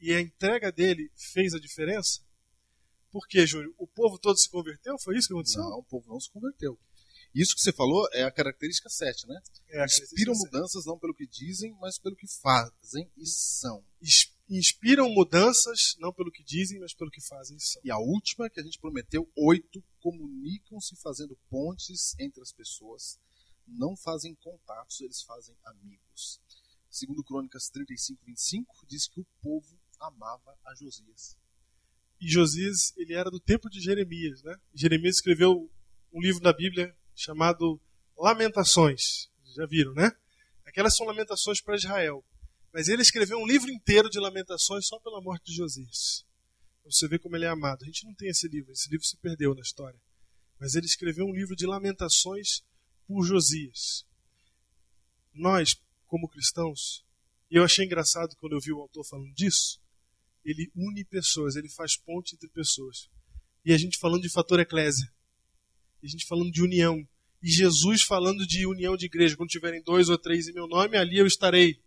E a entrega dele fez a diferença? Por quê, Júnior? O povo todo se converteu? Foi isso que aconteceu? Não, o povo não se converteu. Isso que você falou é a característica 7, né? É, Inspiram mudanças não pelo que dizem, mas pelo que fazem e são. Ins- Inspiram mudanças, não pelo que dizem, mas pelo que fazem. São. E a última que a gente prometeu, oito, comunicam-se fazendo pontes entre as pessoas. Não fazem contatos, eles fazem amigos. Segundo Crônicas 35, 25, diz que o povo amava a Josias. E Josias, ele era do tempo de Jeremias, né? Jeremias escreveu um livro da Bíblia chamado Lamentações. Já viram, né? Aquelas são lamentações para Israel. Mas ele escreveu um livro inteiro de lamentações só pela morte de Josias. Você ver como ele é amado. A gente não tem esse livro, esse livro se perdeu na história. Mas ele escreveu um livro de lamentações por Josias. Nós, como cristãos, e eu achei engraçado quando eu vi o autor falando disso, ele une pessoas, ele faz ponte entre pessoas. E a gente falando de fator eclésia. E a gente falando de união. E Jesus falando de união de igreja. Quando tiverem dois ou três em meu nome, ali eu estarei.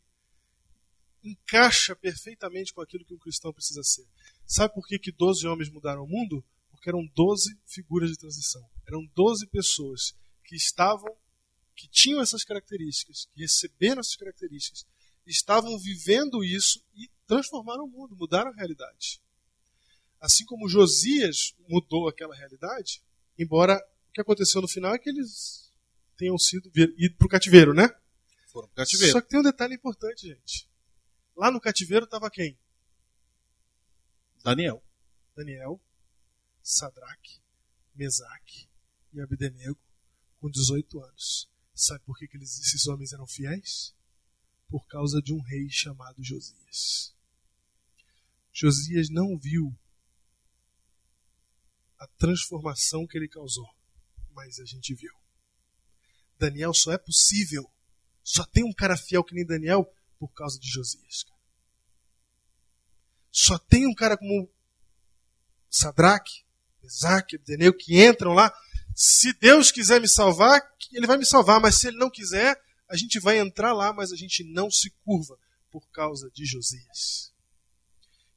Encaixa perfeitamente com aquilo que um cristão precisa ser. Sabe por que, que 12 homens mudaram o mundo? Porque eram 12 figuras de transição. Eram 12 pessoas que estavam, que tinham essas características, que receberam essas características, estavam vivendo isso e transformaram o mundo, mudaram a realidade. Assim como Josias mudou aquela realidade, embora o que aconteceu no final é que eles tenham sido ido para o cativeiro, né? Foram pro cativeiro. Só que tem um detalhe importante, gente. Lá no cativeiro estava quem? Daniel. Daniel, Sadraque, Mesaque e Abdenego, com 18 anos. Sabe por que, que eles, esses homens eram fiéis? Por causa de um rei chamado Josias. Josias não viu a transformação que ele causou, mas a gente viu. Daniel só é possível, só tem um cara fiel que nem Daniel por causa de Josias. Só tem um cara como Sadraque, Isaac, Abdenego que entram lá. Se Deus quiser me salvar, ele vai me salvar, mas se ele não quiser, a gente vai entrar lá, mas a gente não se curva por causa de Josias.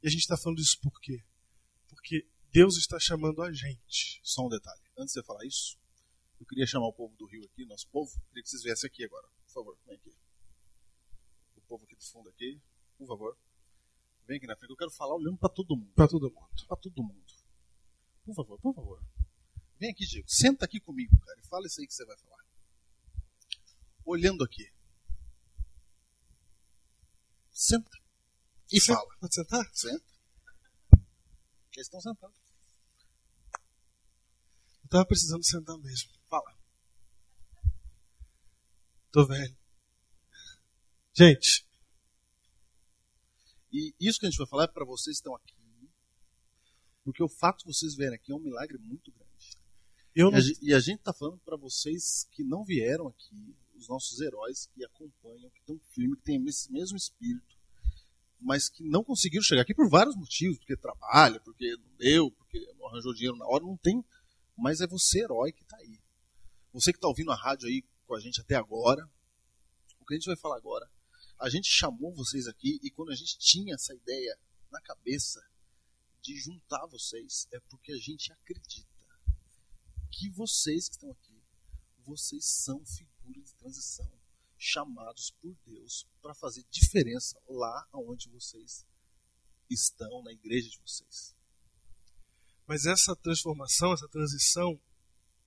E a gente está falando isso por quê? Porque Deus está chamando a gente. Só um detalhe. Antes de você falar isso, eu queria chamar o povo do Rio aqui, nosso povo. Queria que vocês viessem aqui agora. Por favor, vem aqui. O povo aqui do fundo aqui, por favor. Vem aqui na frente. Eu quero falar olhando para todo mundo. Para todo mundo. Para todo mundo. Por favor, por favor. Vem aqui, Diego. Senta aqui comigo, cara. E fala isso aí que você vai falar. Olhando aqui. Senta. E Senta. fala. Pode sentar? Senta. Eles estão sentados. Eu tava precisando sentar mesmo. Fala. Tô velho. Gente, E isso que a gente vai falar é para vocês que estão aqui. Porque o fato de vocês verem aqui é um milagre muito grande. E não. e a gente está falando para vocês que não vieram aqui, os nossos heróis que acompanham, que estão firmes, que têm esse mesmo espírito, mas que não conseguiram chegar aqui por vários motivos, porque trabalha, porque não deu, porque não arranjou dinheiro na hora, não tem. Mas é você, herói, que está aí. Você que está ouvindo a rádio aí com a gente até agora, o que a gente vai falar agora, a gente chamou vocês aqui e quando a gente tinha essa ideia na cabeça de juntar vocês, é porque a gente acredita que vocês que estão aqui, vocês são figuras de transição, chamados por Deus para fazer diferença lá onde vocês estão, na igreja de vocês. Mas essa transformação, essa transição,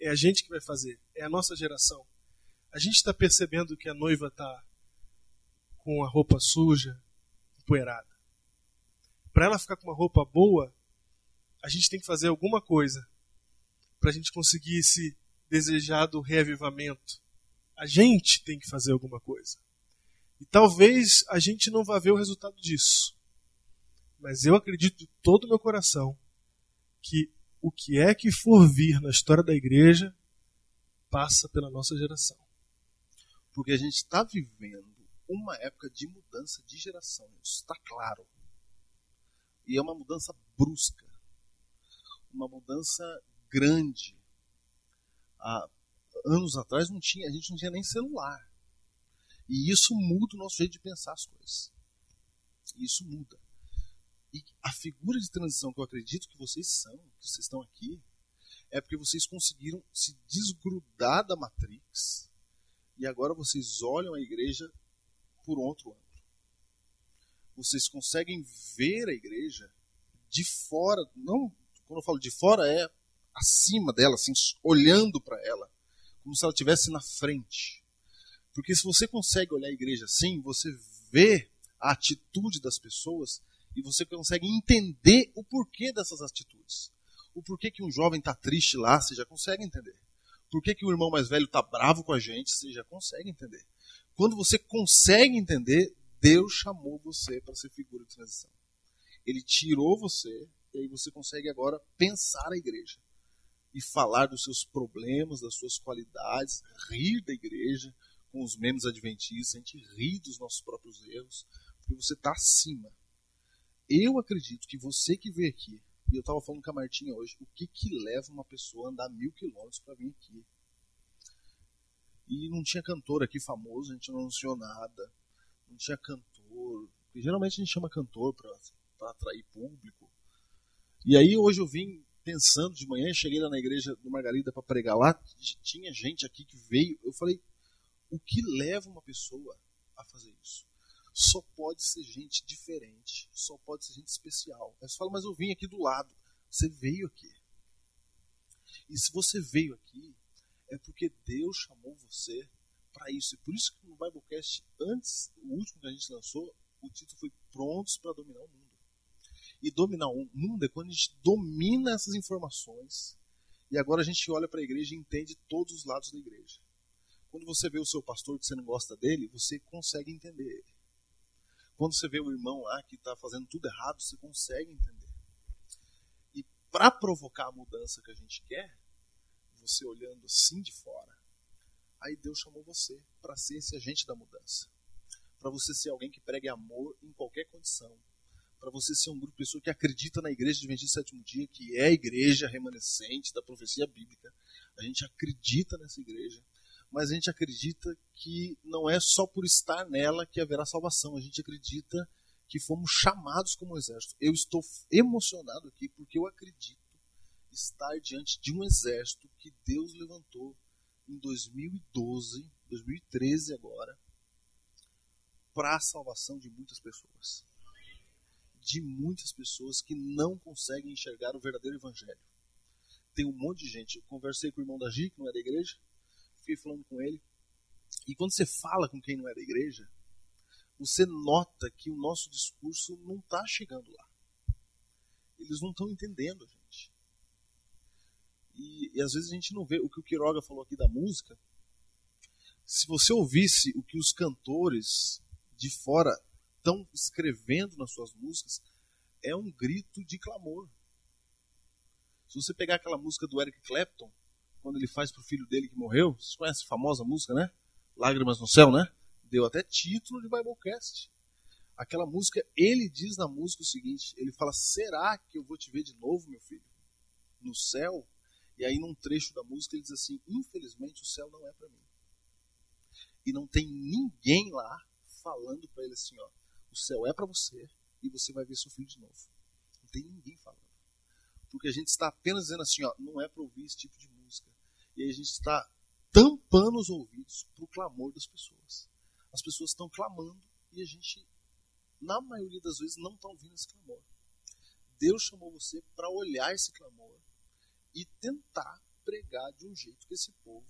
é a gente que vai fazer. É a nossa geração. A gente está percebendo que a noiva está com a roupa suja, empoeirada. Para ela ficar com uma roupa boa, a gente tem que fazer alguma coisa para a gente conseguir esse desejado reavivamento. A gente tem que fazer alguma coisa. E talvez a gente não vá ver o resultado disso. Mas eu acredito de todo o meu coração que o que é que for vir na história da igreja passa pela nossa geração. Porque a gente está vivendo uma época de mudança de geração, isso está claro. E é uma mudança brusca, uma mudança grande. Há anos atrás não tinha, a gente não tinha nem celular. E isso muda o nosso jeito de pensar as coisas. Isso muda. E a figura de transição que eu acredito que vocês são, que vocês estão aqui, é porque vocês conseguiram se desgrudar da Matrix e agora vocês olham a igreja por outro ângulo. Vocês conseguem ver a igreja de fora, não, quando eu falo de fora é acima dela, assim, olhando para ela, como se ela estivesse na frente. Porque se você consegue olhar a igreja assim, você vê a atitude das pessoas e você consegue entender o porquê dessas atitudes. O porquê que um jovem está triste lá, você já consegue entender. Por que, que o irmão mais velho está bravo com a gente, você já consegue entender. Quando você consegue entender, Deus chamou você para ser figura de transição. Ele tirou você e aí você consegue agora pensar a igreja e falar dos seus problemas, das suas qualidades, rir da igreja com os memes adventistas, a gente ri dos nossos próprios erros, porque você está acima. Eu acredito que você que veio aqui, e eu estava falando com a Martinha hoje, o que, que leva uma pessoa a andar mil quilômetros para vir aqui? E não tinha cantor aqui famoso, a gente não anunciou nada, não tinha cantor. Porque geralmente a gente chama cantor para atrair público. E aí hoje eu vim pensando de manhã, cheguei lá na igreja do Margarida para pregar lá, tinha gente aqui que veio, eu falei, o que leva uma pessoa a fazer isso? Só pode ser gente diferente, só pode ser gente especial. Aí você fala, mas eu vim aqui do lado. Você veio aqui. E se você veio aqui, é porque Deus chamou você para isso. E por isso que no Biblecast, antes, o último que a gente lançou, o título foi Prontos para Dominar o Mundo. E dominar o mundo é quando a gente domina essas informações e agora a gente olha para a igreja e entende todos os lados da igreja. Quando você vê o seu pastor que você não gosta dele, você consegue entender ele. Quando você vê o irmão lá que está fazendo tudo errado, você consegue entender. E para provocar a mudança que a gente quer, você olhando assim de fora, aí Deus chamou você para ser esse agente da mudança. Para você ser alguém que pregue amor em qualquer condição, para você ser um grupo de pessoas que acredita na igreja de 27 sétimo dia, que é a igreja remanescente da profecia bíblica. A gente acredita nessa igreja, mas a gente acredita que não é só por estar nela que haverá salvação. A gente acredita que fomos chamados como exército. Eu estou emocionado aqui porque eu acredito estar diante de um exército que Deus levantou em 2012, 2013 agora, para a salvação de muitas pessoas de muitas pessoas que não conseguem enxergar o verdadeiro evangelho. Tem um monte de gente. Eu conversei com o irmão da Gi, que não é da igreja, fiquei falando com ele. E quando você fala com quem não é da igreja, você nota que o nosso discurso não está chegando lá. Eles não estão entendendo a gente. E, e, às vezes a gente não vê o que o Quiroga falou aqui da música. Se você ouvisse o que os cantores de fora estão escrevendo nas suas músicas é um grito de clamor. Se você pegar aquela música do Eric Clapton, quando ele faz para o filho dele que morreu, vocês conhecem a famosa música, né? Lágrimas no Céu, né? Deu até título de Biblecast. Aquela música, ele diz na música o seguinte: ele fala, será que eu vou te ver de novo, meu filho? No céu? E aí, num trecho da música, ele diz assim: infelizmente, o céu não é para mim. E não tem ninguém lá falando para ele assim: ó, o céu é para você e você vai ver seu filho de novo. Não tem ninguém falando. Porque a gente está apenas dizendo assim, ó, não é para ouvir esse tipo de. E a gente está tampando os ouvidos para o clamor das pessoas. As pessoas estão clamando e a gente, na maioria das vezes, não está ouvindo esse clamor. Deus chamou você para olhar esse clamor e tentar pregar de um jeito que esse povo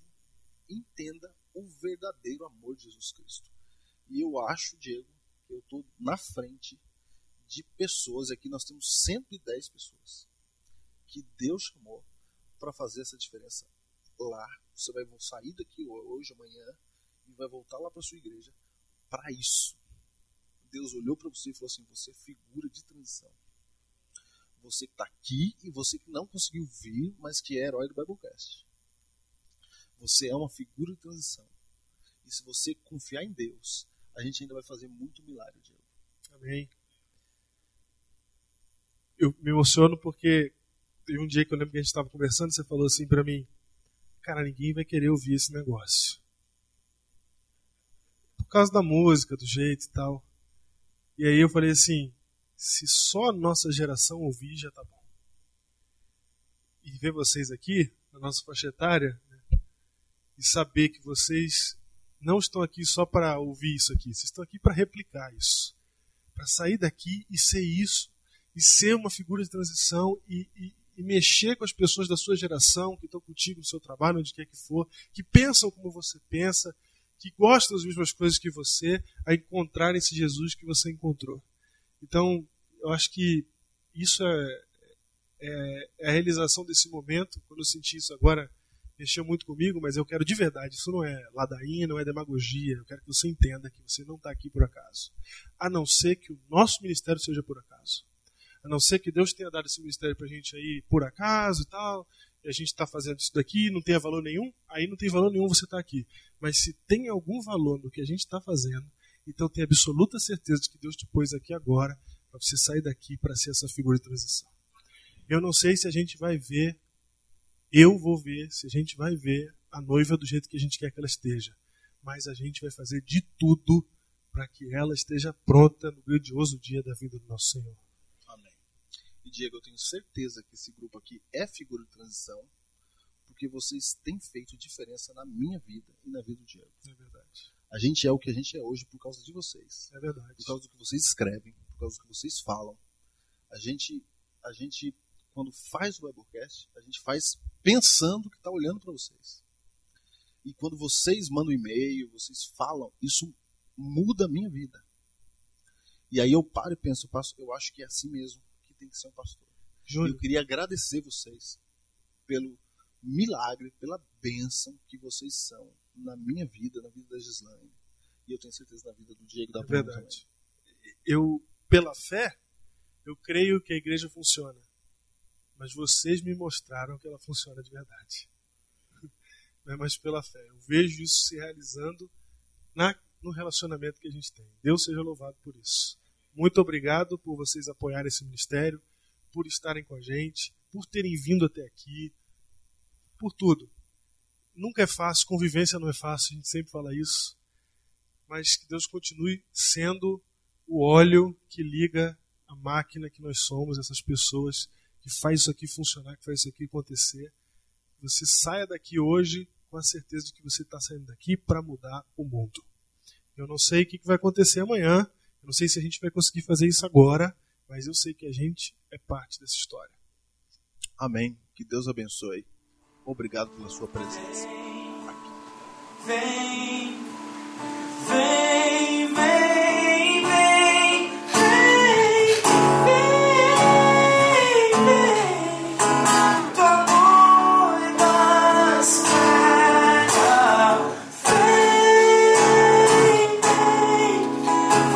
entenda o verdadeiro amor de Jesus Cristo. E eu acho, Diego, eu estou na frente de pessoas, aqui nós temos 110 pessoas que Deus chamou para fazer essa diferença lá. Você vai sair daqui hoje, amanhã, e vai voltar lá para sua igreja para isso. Deus olhou para você e falou assim: você é figura de transição. Você que está aqui e você que não conseguiu vir, mas que é herói do Biblecast. Você é uma figura de transição. E se você confiar em Deus, a gente ainda vai fazer muito milagre, Diego. Amém. Eu me emociono porque teve um dia que eu lembro que a gente estava conversando, você falou assim para mim, cara, ninguém vai querer ouvir esse negócio. Por causa da música, do jeito e tal. E aí eu falei assim, se só a nossa geração ouvir, já tá bom. E ver vocês aqui, na nossa faixa etária, né, e saber que vocês não estão aqui só para ouvir isso aqui, vocês estão aqui para replicar isso. Para sair daqui e ser isso, e ser uma figura de transição e, e, e, mexer com as pessoas da sua geração que estão contigo no seu trabalho, onde quer que for, que pensam como você pensa, que gostam das mesmas coisas que você, a encontrar esse Jesus que você encontrou. Então, eu acho que isso é, é, é a realização desse momento. Quando eu senti isso agora mexeu muito comigo, mas eu quero de verdade, isso não é ladainha, não é demagogia, eu quero que você entenda que você não está aqui por acaso. A não ser que o nosso ministério seja por acaso. A não ser que Deus tenha dado esse ministério para a gente aí por acaso e tal, e a gente está fazendo isso daqui não tenha valor nenhum, aí não tem valor nenhum você estar tá aqui. Mas se tem algum valor no que a gente está fazendo, então tenha absoluta certeza de que Deus te pôs aqui agora para você sair daqui para ser essa figura de transição. Eu não sei se a gente vai ver eu vou ver se a gente vai ver a noiva do jeito que a gente quer que ela esteja. Mas a gente vai fazer de tudo para que ela esteja pronta no grandioso dia da vida do nosso Senhor. E Diego, eu tenho certeza que esse grupo aqui é figura de transição, porque vocês têm feito diferença na minha vida e na vida do Diego. É verdade. A gente é o que a gente é hoje por causa de vocês. É verdade. Por causa do que vocês escrevem, por causa do que vocês falam. A gente, a gente quando faz o Biblecast, a gente faz pensando que está olhando para vocês. E quando vocês mandam e-mail, vocês falam, isso muda a minha vida. E aí eu paro e penso, eu acho que é assim mesmo tem que ser um pastor. Júlio. Eu queria agradecer vocês pelo milagre, pela bênção que vocês são na minha vida, na vida da Gislaine. E eu tenho certeza na vida do Diego da É verdade. Eu, pela fé, eu creio que a igreja funciona. Mas vocês me mostraram que ela funciona de verdade. Não é mais pela fé. Eu vejo isso se realizando na, no relacionamento que a gente tem. Deus seja louvado por isso. Muito obrigado por vocês apoiarem esse ministério, por estarem com a gente, por terem vindo até aqui, por tudo. Nunca é fácil, convivência não é fácil, a gente sempre fala isso. Mas que Deus continue sendo o óleo que liga a máquina que nós somos, essas pessoas que faz isso aqui funcionar, que faz isso aqui acontecer. Você saia daqui hoje com a certeza de que você está saindo daqui para mudar o mundo. Eu não sei o que vai acontecer amanhã, não sei se a gente vai conseguir fazer isso agora, mas eu sei que a gente é parte dessa história. Amém. Que Deus abençoe. Obrigado pela sua presença. Vem, vem, vem,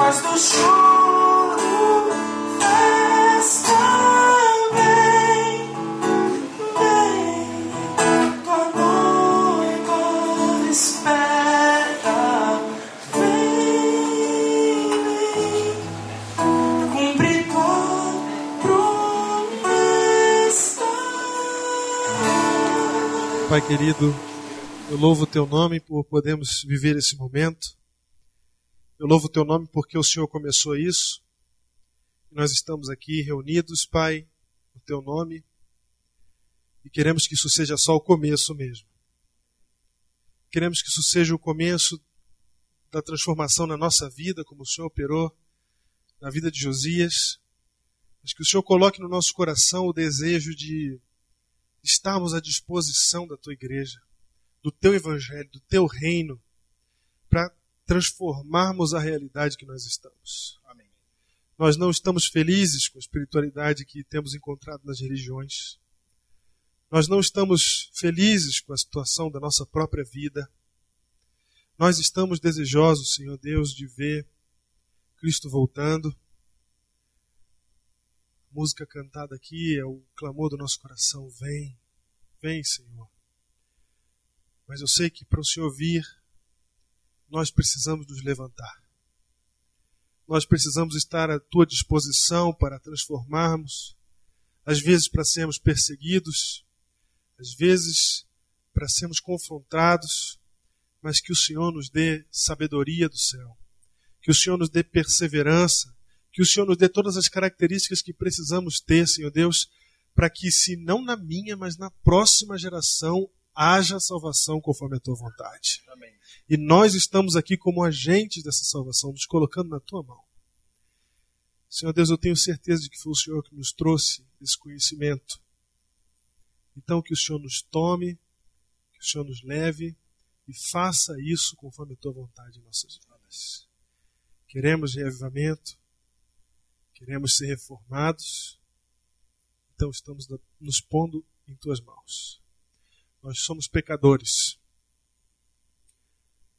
faz do choro festa. Vem, vem, tua noiva espera. Vem, cumpre tua promessa. Pai querido, eu louvo o teu nome por podermos viver esse momento. Eu louvo o teu nome porque o Senhor começou isso. Nós estamos aqui reunidos, Pai, no teu nome. E queremos que isso seja só o começo mesmo. Queremos que isso seja o começo da transformação na nossa vida, como o Senhor operou na vida de Josias. Mas que o Senhor coloque no nosso coração o desejo de estarmos à disposição da tua igreja, do teu evangelho, do teu reino, para transformarmos a realidade que nós estamos. Amém. Nós não estamos felizes com a espiritualidade que temos encontrado nas religiões. Nós não estamos felizes com a situação da nossa própria vida. Nós estamos desejosos, Senhor Deus, de ver Cristo voltando. A música cantada aqui é o clamor do nosso coração: Vem, vem, Senhor. Mas eu sei que para o Senhor vir, nós precisamos nos levantar. Nós precisamos estar à tua disposição para transformarmos, às vezes para sermos perseguidos, às vezes para sermos confrontados, mas que o Senhor nos dê sabedoria do céu, que o Senhor nos dê perseverança, que o Senhor nos dê todas as características que precisamos ter, Senhor Deus, para que, se não na minha, mas na próxima geração, haja salvação conforme a tua vontade. Amém. E nós estamos aqui como agentes dessa salvação, nos colocando na tua mão. Senhor Deus, eu tenho certeza de que foi o Senhor que nos trouxe esse conhecimento. Então, que o Senhor nos tome, que o Senhor nos leve e faça isso conforme a tua vontade em nossas vidas. Queremos reavivamento, queremos ser reformados, então estamos nos pondo em tuas mãos. Nós somos pecadores.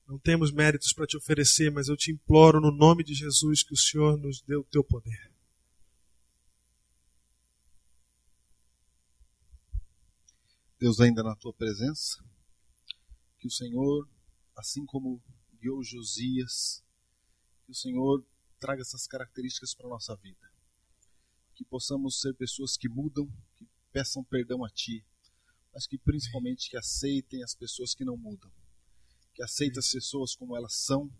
Não temos méritos para te oferecer, mas eu te imploro no nome de Jesus que o Senhor nos dê o teu poder. Deus, ainda na tua presença, que o Senhor, assim como guiou Josias, que o Senhor traga essas características para a nossa vida. Que possamos ser pessoas que mudam, que peçam perdão a Ti, mas que principalmente que aceitem as pessoas que não mudam, que aceitem as pessoas como elas são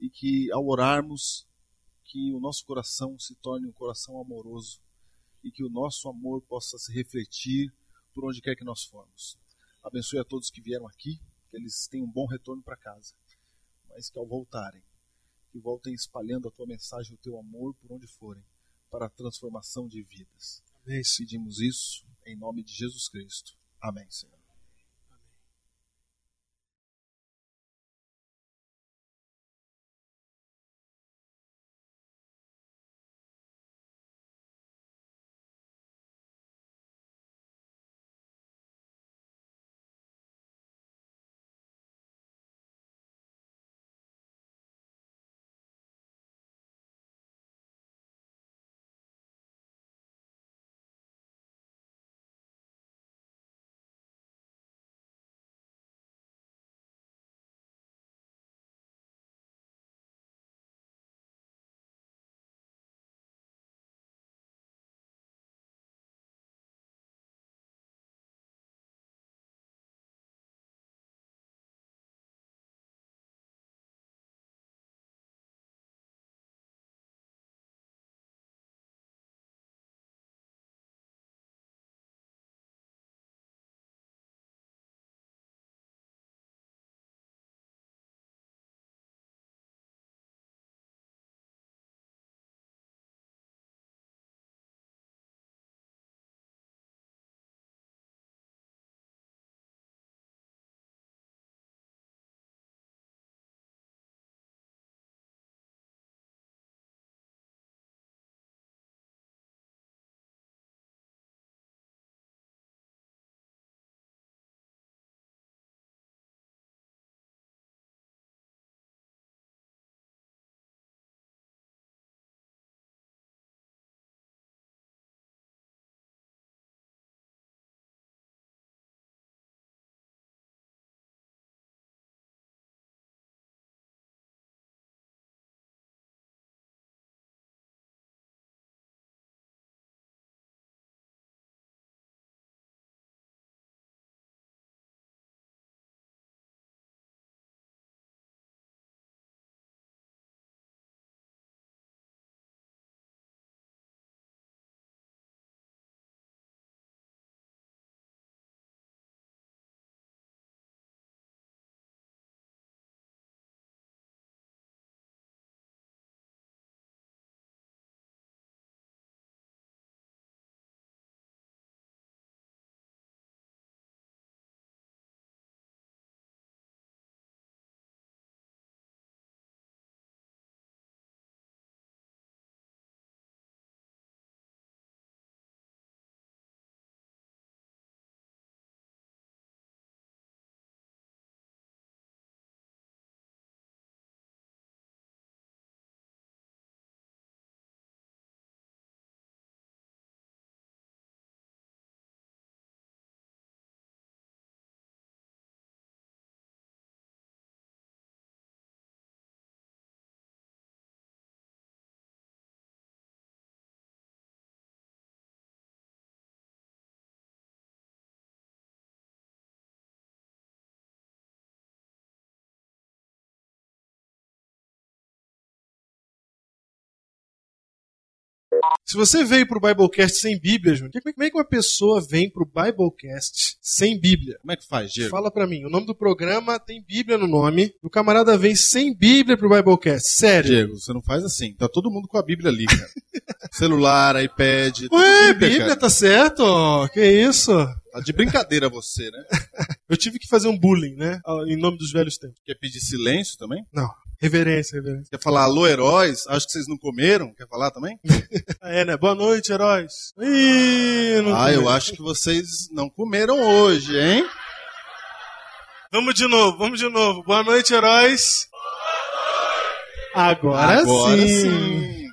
e que ao orarmos, que o nosso coração se torne um coração amoroso, e que o nosso amor possa se refletir por onde quer que nós formos. Abençoe a todos que vieram aqui, que eles tenham um bom retorno para casa, mas que ao voltarem, que voltem espalhando a tua mensagem, o teu amor por onde forem, para a transformação de vidas. Amém. Pedimos isso em nome de Jesus Cristo. Amém, Senhor. Se você veio pro Biblecast sem Bíblia, Júnior, como é que uma pessoa vem pro Biblecast sem Bíblia? Como é que faz, Diego? Fala pra mim, o nome do programa tem Bíblia no nome. O camarada vem sem Bíblia pro Biblecast. Sério. Diego, você não faz assim. Tá todo mundo com a Bíblia ali, cara. Celular, iPad. Ué, Bíblia, cara. tá certo? Que isso? Tá de brincadeira você, né? Eu tive que fazer um bullying, né? Em nome dos velhos tempos. Quer pedir silêncio também? Não. Reverência, reverência. Quer falar alô, heróis? Acho que vocês não comeram. Quer falar também? Ah, é, né? Boa noite, heróis. Ih, não Ah, eu acho que vocês não comeram hoje, hein? Vamos de novo, vamos de novo. Boa noite, heróis. Agora, Agora sim. sim.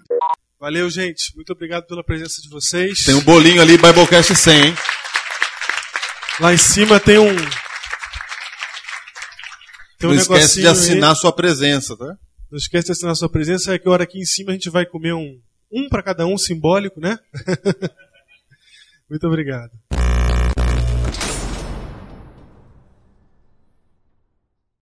Valeu, gente. Muito obrigado pela presença de vocês. Tem um bolinho ali, Biblecast 100, hein? Lá em cima tem um. Tem um não esquece de assinar aí. sua presença, tá? Não esquece de assinar sua presença. É que hora aqui em cima a gente vai comer um. Um para cada um, simbólico, né? Muito obrigado.